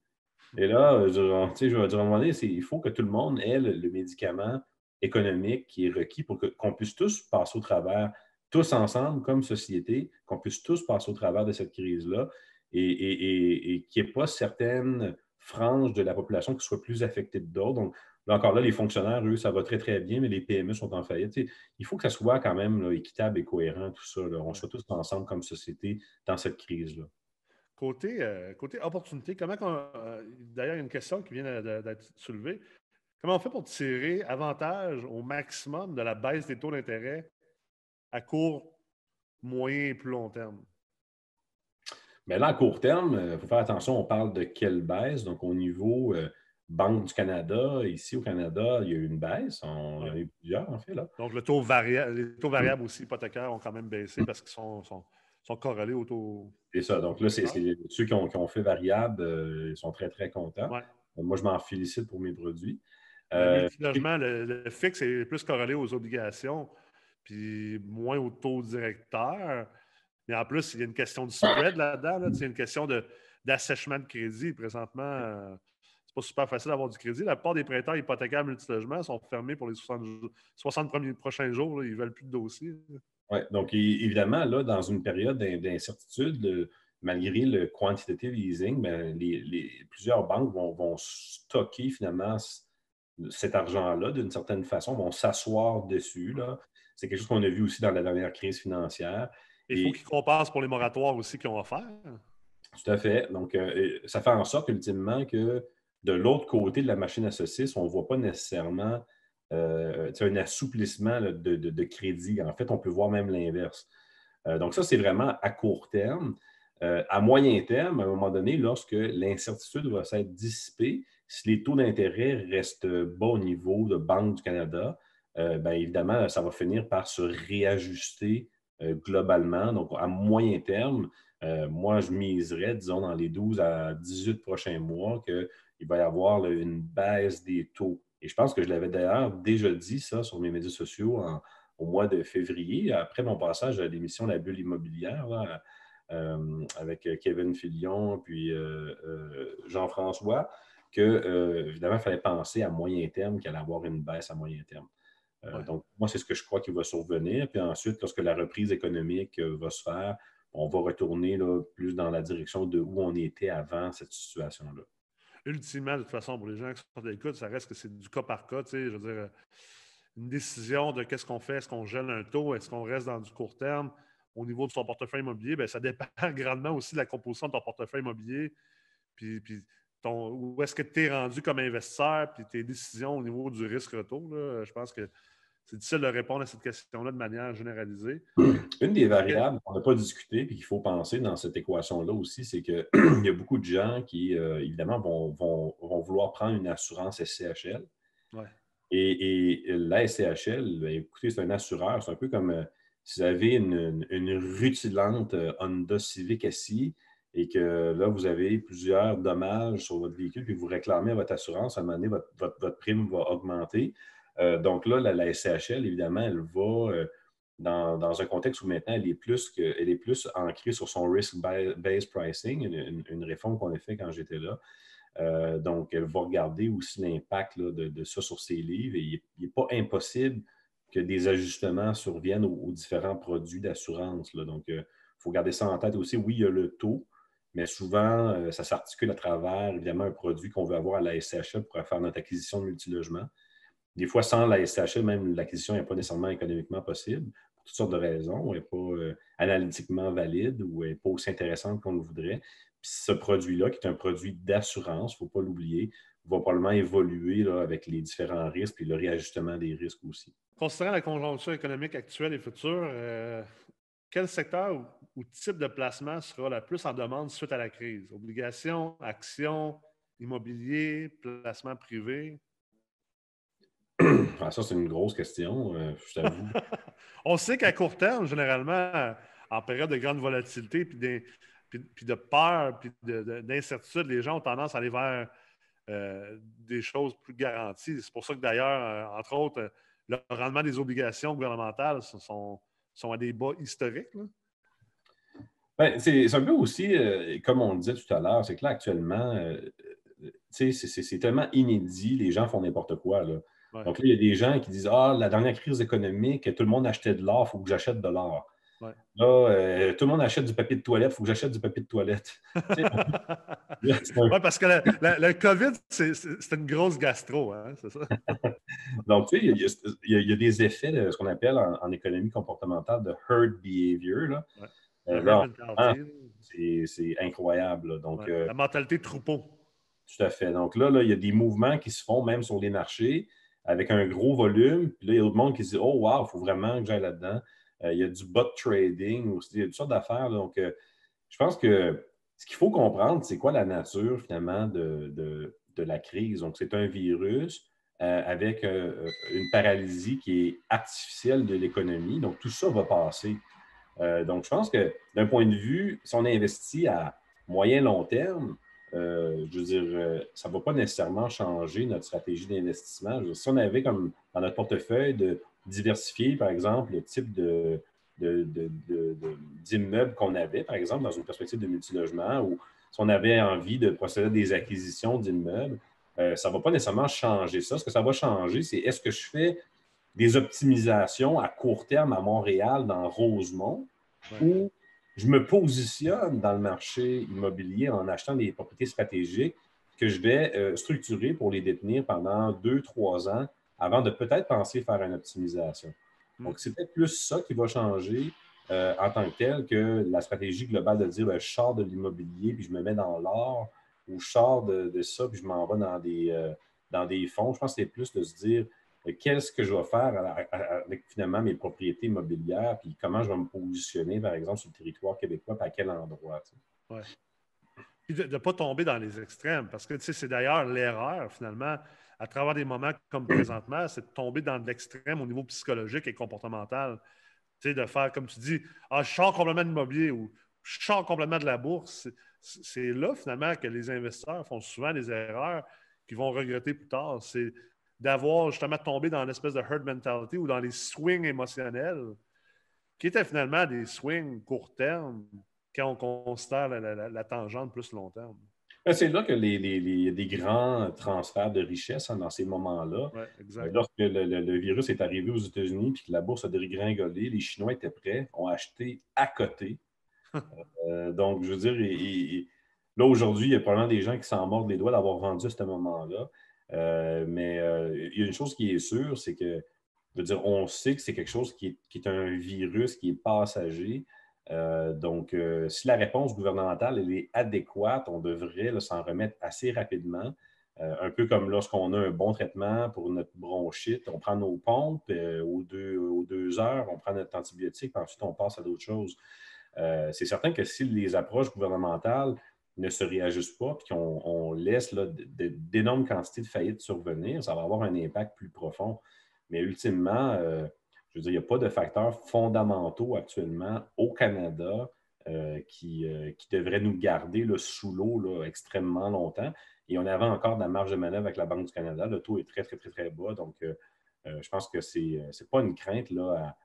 Et là, je, vais dire il faut que tout le monde ait le, médicament économique qui est requis pour qu'on puisse tous passer au travers tous ensemble, comme société, qu'on puisse tous passer au travers de cette crise-là et, qu'il n'y ait pas certaines franges de la population qui soient plus affectées que d'autres. Donc, là, encore là, les fonctionnaires, eux, ça va très, très bien, mais les PME sont en faillite. il faut que ça soit quand même équitable et cohérent, tout ça. On soit tous ensemble comme société dans cette crise-là. Côté, euh, côté opportunité, comment euh, d'ailleurs, une question qui vient d'être soulevée. Comment on fait pour tirer avantage au maximum de la baisse des taux d'intérêt à court, moyen et plus long terme? Mais là, à court terme, il euh, faut faire attention, on parle de quelle baisse? Donc, au niveau euh, Banque du Canada, ici au Canada, il y a eu une baisse. On, Il y a eu plusieurs, en fait. Là. Donc, le taux les taux variables aussi hypothécaires ont quand même baissé parce qu'ils sont, sont, corrélés au taux. C'est ça. Donc, là, c'est ceux qui ont, fait variable, euh, ils sont très, très contents. Moi, je m'en félicite pour mes produits. Le, logement, le, fixe est plus corrélé aux obligations puis moins au taux directeur. Mais en plus, il y a une question de spread là-dedans. C'est une question d'assèchement de, crédit. Présentement, euh, c'est pas super facile d'avoir du crédit. La plupart des prêteurs hypothécaires multilogements sont fermés pour les 60, premiers prochains jours. Ils ne veulent plus de dossiers. Oui, donc évidemment, là, dans une période d'incertitude, malgré le quantitative easing, ben, les, plusieurs banques vont, vont, stocker finalement cet argent-là d'une certaine façon, vont s'asseoir dessus. Là. C'est quelque chose qu'on a vu aussi dans la dernière crise financière. Il faut qu'ils compensent pour les moratoires aussi qu'ils ont offert. Tout à fait. Donc, euh, ça fait en sorte ultimement que de l'autre côté de la machine à saucisses, on ne voit pas nécessairement euh, un assouplissement de, crédit. En fait, on peut voir même l'inverse. Euh, donc, ça, c'est vraiment à court terme. à moyen terme, à un moment donné, lorsque l'incertitude va s'être dissipée, si les taux d'intérêt restent bas au niveau de Banque du Canada, euh, bien évidemment, ça va finir par se réajuster euh, globalement. Donc, à moyen terme, euh, moi, je miserais, disons, dans les 12 à 18 prochains mois, qu'il va y avoir une baisse des taux. Et je pense que je l'avais d'ailleurs déjà dit ça sur mes médias sociaux au mois de février, après mon passage à l'émission La Bulle immobilière, avec Kevin Filion puis Jean-François, que, évidemment, il fallait penser à moyen terme qu'il allait avoir une baisse à moyen terme. Euh, donc, moi, c'est ce que je crois qui va survenir. Puis ensuite, lorsque la reprise économique euh, va se faire, on va retourner plus dans la direction de où on était avant cette situation-là. Ultimement, de toute façon, pour les gens qui sont à l'écoute, ça reste que c'est du cas par cas. Je veux dire, une décision de qu'est-ce qu'on fait, est-ce qu'on gèle un taux, est-ce qu'on reste dans du court terme au niveau de son portefeuille immobilier, bien, ça dépend grandement aussi de la composition de ton portefeuille immobilier. Puis, puis où est-ce que tu es rendu comme investisseur, puis tes décisions au niveau du risque-retour. Je pense que c'est difficile de répondre à cette question-là de manière généralisée. Une des variables qu'on n'a pas discuté et qu'il faut penser dans cette équation-là aussi, c'est qu'il y a beaucoup de gens qui, euh, évidemment, vont, vouloir prendre une assurance SCHL. Et, la SCHL, ben, écoutez, c'est un assureur. C'est un peu comme euh, si vous avez une, une, rutilante Honda Civic SI et que là, vous avez plusieurs dommages sur votre véhicule, puis vous réclamez à votre assurance, à un moment donné, votre prime va augmenter. Euh, donc là, la, SCHL, évidemment, elle va, euh, dans, un contexte où maintenant elle est plus, est plus ancrée sur son risk-based pricing, une, réforme qu'on a fait quand j'étais là. Euh, donc, elle va regarder aussi l'impact de, ça sur ses livres. il n'est pas impossible que des ajustements surviennent aux, différents produits d'assurance. Donc, il faut garder ça en tête aussi. Oui, il y a le taux, mais souvent, euh, ça s'articule à travers, évidemment, un produit qu'on veut avoir à la SCHE pour faire notre acquisition de multilogement. Des fois, sans la SCHE, même l'acquisition n'est pas nécessairement économiquement possible, pour toutes sortes de raisons. Elle n'est pas euh, analytiquement valide ou elle n'est pas aussi intéressante qu'on le voudrait. Puis ce produit-là, qui est un produit d'assurance, il ne faut pas l'oublier, va probablement évoluer avec les différents risques et le réajustement des risques aussi. Considérant la conjoncture économique actuelle et future, euh, quel secteur ou, type de placement sera la plus en demande suite à la crise? Obligations, actions, immobilier, placement privé? Ah, ça, c'est une grosse question, euh, je t'avoue. On sait qu'à court terme, généralement, en période de grande volatilité, puis, de peur, puis d'incertitude, les gens ont tendance à aller vers euh, des choses plus garanties. C'est pour ça que d'ailleurs, euh, entre autres, le rendement des obligations gouvernementales sont, sont à des bas historiques. Ben, c'est un peu aussi, comme on le disait tout à l'heure, c'est que là, actuellement, c'est tellement inédit, les gens font n'importe quoi. Là. Donc là, il y a des gens qui disent Ah, la dernière crise économique, tout le monde achetait de l'or, il faut que j'achète de l'or. Là, euh, tout le monde achète du papier de toilette, il faut que j'achète du papier de toilette. oui, parce que le, COVID, c'est une grosse gastro, hein, c'est ça? Donc, tu sais, il y, a des effets de ce qu'on appelle en, économie comportementale de herd behavior. Là. Euh, c'est incroyable. Donc, euh, la mentalité troupeau. Tout à fait. Donc là, là, il y a des mouvements qui se font même sur les marchés avec un gros volume. Puis là, il y a d'autres monde qui se dit Oh, wow, il faut vraiment que j'aille là-dedans. Euh, il y a du bot trading aussi, il y a toutes sortes d'affaires. Donc, euh, je pense que ce qu'il faut comprendre, c'est quoi la nature finalement de, la crise? Donc, c'est un virus euh, avec une paralysie qui est artificielle de l'économie. Donc, tout ça va passer. donc, je pense que d'un point de vue, si on investit à moyen long terme, je veux dire, ça ne va pas nécessairement changer notre stratégie d'investissement. Si on avait comme dans notre portefeuille de diversifier, par exemple, le type de, d'immeubles qu'on avait, par exemple, dans une perspective de multilogement, ou si on avait envie de procéder à des acquisitions d'immeubles, euh, ça ne va pas nécessairement changer ça. Ce que ça va changer, c'est est-ce que je fais des optimisations à court terme à Montréal, dans Rosemont, ou je me positionne dans le marché immobilier en achetant des propriétés stratégiques que je vais euh, structurer pour les détenir pendant deux, trois ans avant de peut-être penser faire une optimisation. Hmm. Donc, c'est peut-être plus ça qui va changer euh, en tant que tel que la stratégie globale de dire ben, je sors de l'immobilier puis je me mets dans l'or ou je sors de, ça puis je m'en vais dans des, euh, dans des fonds. Je pense que c'est plus de se dire qu'est-ce que je vais faire avec finalement mes propriétés immobilières, puis comment je vais me positionner, par exemple, sur le territoire québécois, puis à quel endroit. Oui. Puis de ne pas tomber dans les extrêmes, parce que c'est d'ailleurs l'erreur, finalement, à travers des moments comme présentement, c'est de tomber dans l'extrême au niveau psychologique et comportemental. Tu sais, de faire, comme tu dis, ah, je sors complètement de l'immobilier ou je sors complètement de la bourse. C'est là, finalement, que les investisseurs font souvent des erreurs qu'ils vont regretter plus tard. C'est d'avoir justement tombé dans l'espèce de herd mentality ou dans les swings émotionnels, qui étaient finalement des swings court terme quand on considère la, tangente plus long terme. Ben, c'est là que les, des grands transferts de richesse hein, dans ces moments-là. Ouais, Lorsque le, virus est arrivé aux États-Unis et que la bourse a dégringolé, les Chinois étaient prêts, ont acheté à côté. Euh, donc, je veux dire, là, aujourd'hui, il y a probablement des gens qui s'en mordent les doigts d'avoir vendu à ce moment-là. Euh, mais euh, il y a une chose qui est sûre, c'est que, je veux dire, on sait que c'est quelque chose qui est, un virus qui est passager. Euh, donc, si la réponse gouvernementale est adéquate, on devrait s'en remettre assez rapidement. un peu comme lorsqu'on a un bon traitement pour notre bronchite, on prend nos pompes aux, deux, aux, deux, heures, on prend notre antibiotique, puis ensuite on passe à d'autres choses. c'est certain que si les approches gouvernementales ne se réajustent pas, puis qu'on laisse d'énormes quantités de faillites survenir, ça va avoir un impact plus profond. Mais ultimement, euh, je veux dire, il n'y a pas de facteurs fondamentaux actuellement au Canada euh, qui, euh, qui, devraient nous garder sous l'eau extrêmement longtemps. Et on avait encore de la marge de manœuvre avec la Banque du Canada. Le taux est très, très, très, très bas. Donc, je pense que ce n'est pas une crainte là,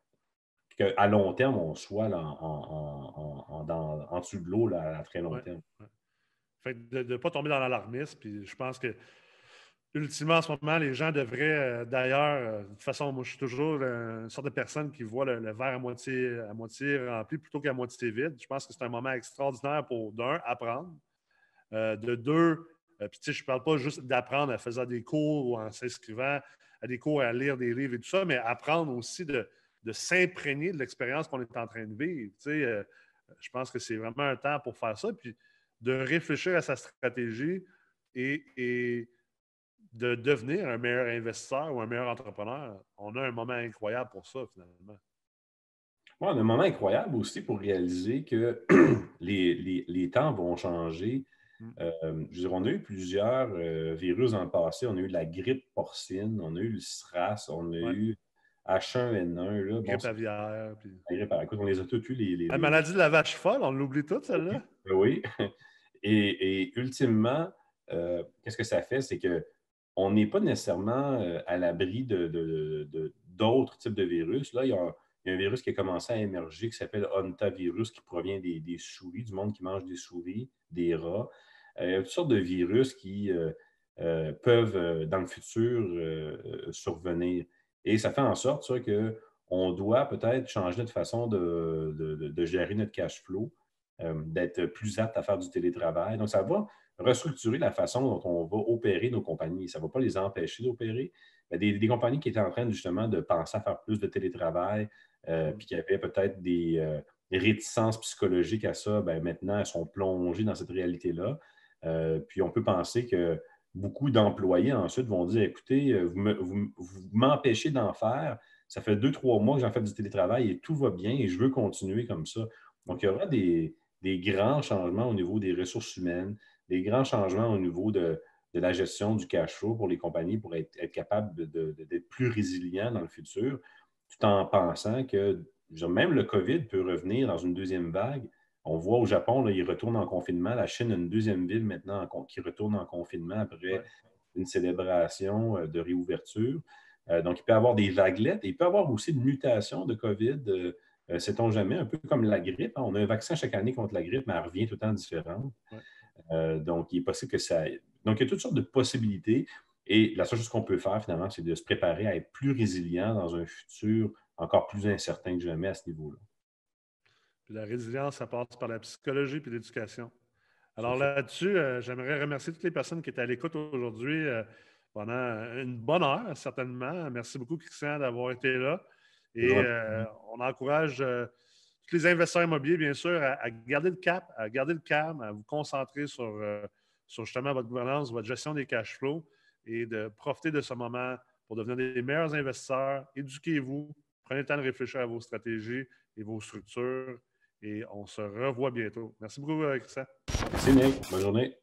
qu'à long terme, on soit en, dessous de l'eau à très long terme. Fait de ne pas tomber dans l'alarmisme. Puis je pense que ultimement, en ce moment, les gens devraient, euh, d'ailleurs, euh, de toute façon, moi, je suis toujours euh, une sorte de personne qui voit le, verre à moitié, à moitié rempli plutôt qu'à moitié vide. Je pense que c'est un moment extraordinaire pour, d'un, apprendre. de deux, puis tu sais, je ne parle pas juste d'apprendre en faisant des cours ou en s'inscrivant à des cours, à lire des livres et tout ça, mais apprendre aussi de, s'imprégner de l'expérience qu'on est en train de vivre. Tu sais, je pense que c'est vraiment un temps pour faire ça, puis de réfléchir à sa stratégie et de devenir un meilleur investisseur ou un meilleur entrepreneur, on a un moment incroyable pour ça, finalement. Oui, on a un moment incroyable aussi pour réaliser que les, temps vont changer. Mm. Euh, je on a eu plusieurs euh, virus dans le passé. On a eu la grippe porcine, on a eu le SRAS, on a eu H1N1. Là. Grippe aviaire. La grippe, écoute, on les a tous eu. Les, La maladie de la vache folle, on l'oublie toute, celle-là. Oui. Et, ultimement, euh, qu'est-ce que ça fait? C'est que on n'est pas nécessairement euh, à l'abri d'autres types de virus. Là, il y, a, un virus qui a commencé à émerger qui s'appelle Hantavirus, qui provient des, souris, du monde qui mange des souris, des rats. Euh, il y a toutes sortes de virus qui euh, peuvent, dans le futur, survenir. Et ça fait en sorte ça, que on doit peut-être changer notre façon de, gérer notre cash flow, d'être plus apte à faire du télétravail. Donc, ça va restructurer la façon dont on va opérer nos compagnies. Ça ne va pas les empêcher d'opérer. Des, compagnies qui étaient en train justement de penser à faire plus de télétravail, euh, puis qui avaient peut-être des, euh, réticences psychologiques à ça, ben, maintenant, elles sont plongées dans cette réalité-là. Euh, puis on peut penser que beaucoup d'employés ensuite vont dire écoutez, vous m'empêchez d'en faire. Ça fait deux, trois mois que j'en fais du télétravail et tout va bien et je veux continuer comme ça. Donc, il y aura des grands changements au niveau des ressources humaines, des grands changements au niveau de, la gestion du cash flow pour les compagnies pour être, capables d'être plus résilients dans le futur, tout en pensant que même le COVID peut revenir dans une deuxième vague. On voit au Japon, là, ils retournent en confinement. La Chine a une deuxième ville maintenant qui retourne en confinement après une célébration euh, de réouverture. Euh, donc, il peut y avoir des vaguelettes et il peut y avoir aussi une mutation de COVID. Euh, sait-on jamais, un peu comme la grippe. Hein. On a un vaccin chaque année contre la grippe, mais elle revient tout le temps différente. Euh, donc, il est possible que ça. Donc, il y a toutes sortes de possibilités. Et la seule chose qu'on peut faire, finalement, c'est de se préparer à être plus résilient dans un futur encore plus incertain que jamais à ce niveau-là. La résilience, ça passe par la psychologie et l'éducation. Alors là-dessus, euh, j'aimerais remercier toutes les personnes qui étaient à l'écoute aujourd'hui euh, pendant une bonne heure, certainement. Merci beaucoup, Christian, d'avoir été là. Et on encourage tous les investisseurs immobiliers, bien sûr, à, garder le cap, à garder le calme, à vous concentrer sur, euh, sur justement votre gouvernance, votre gestion des cash flows et de profiter de ce moment pour devenir des meilleurs investisseurs. Éduquez-vous, prenez le temps de réfléchir à vos stratégies et vos structures et on se revoit bientôt. Merci beaucoup, euh, Christian. Merci, Nick. Bonne journée.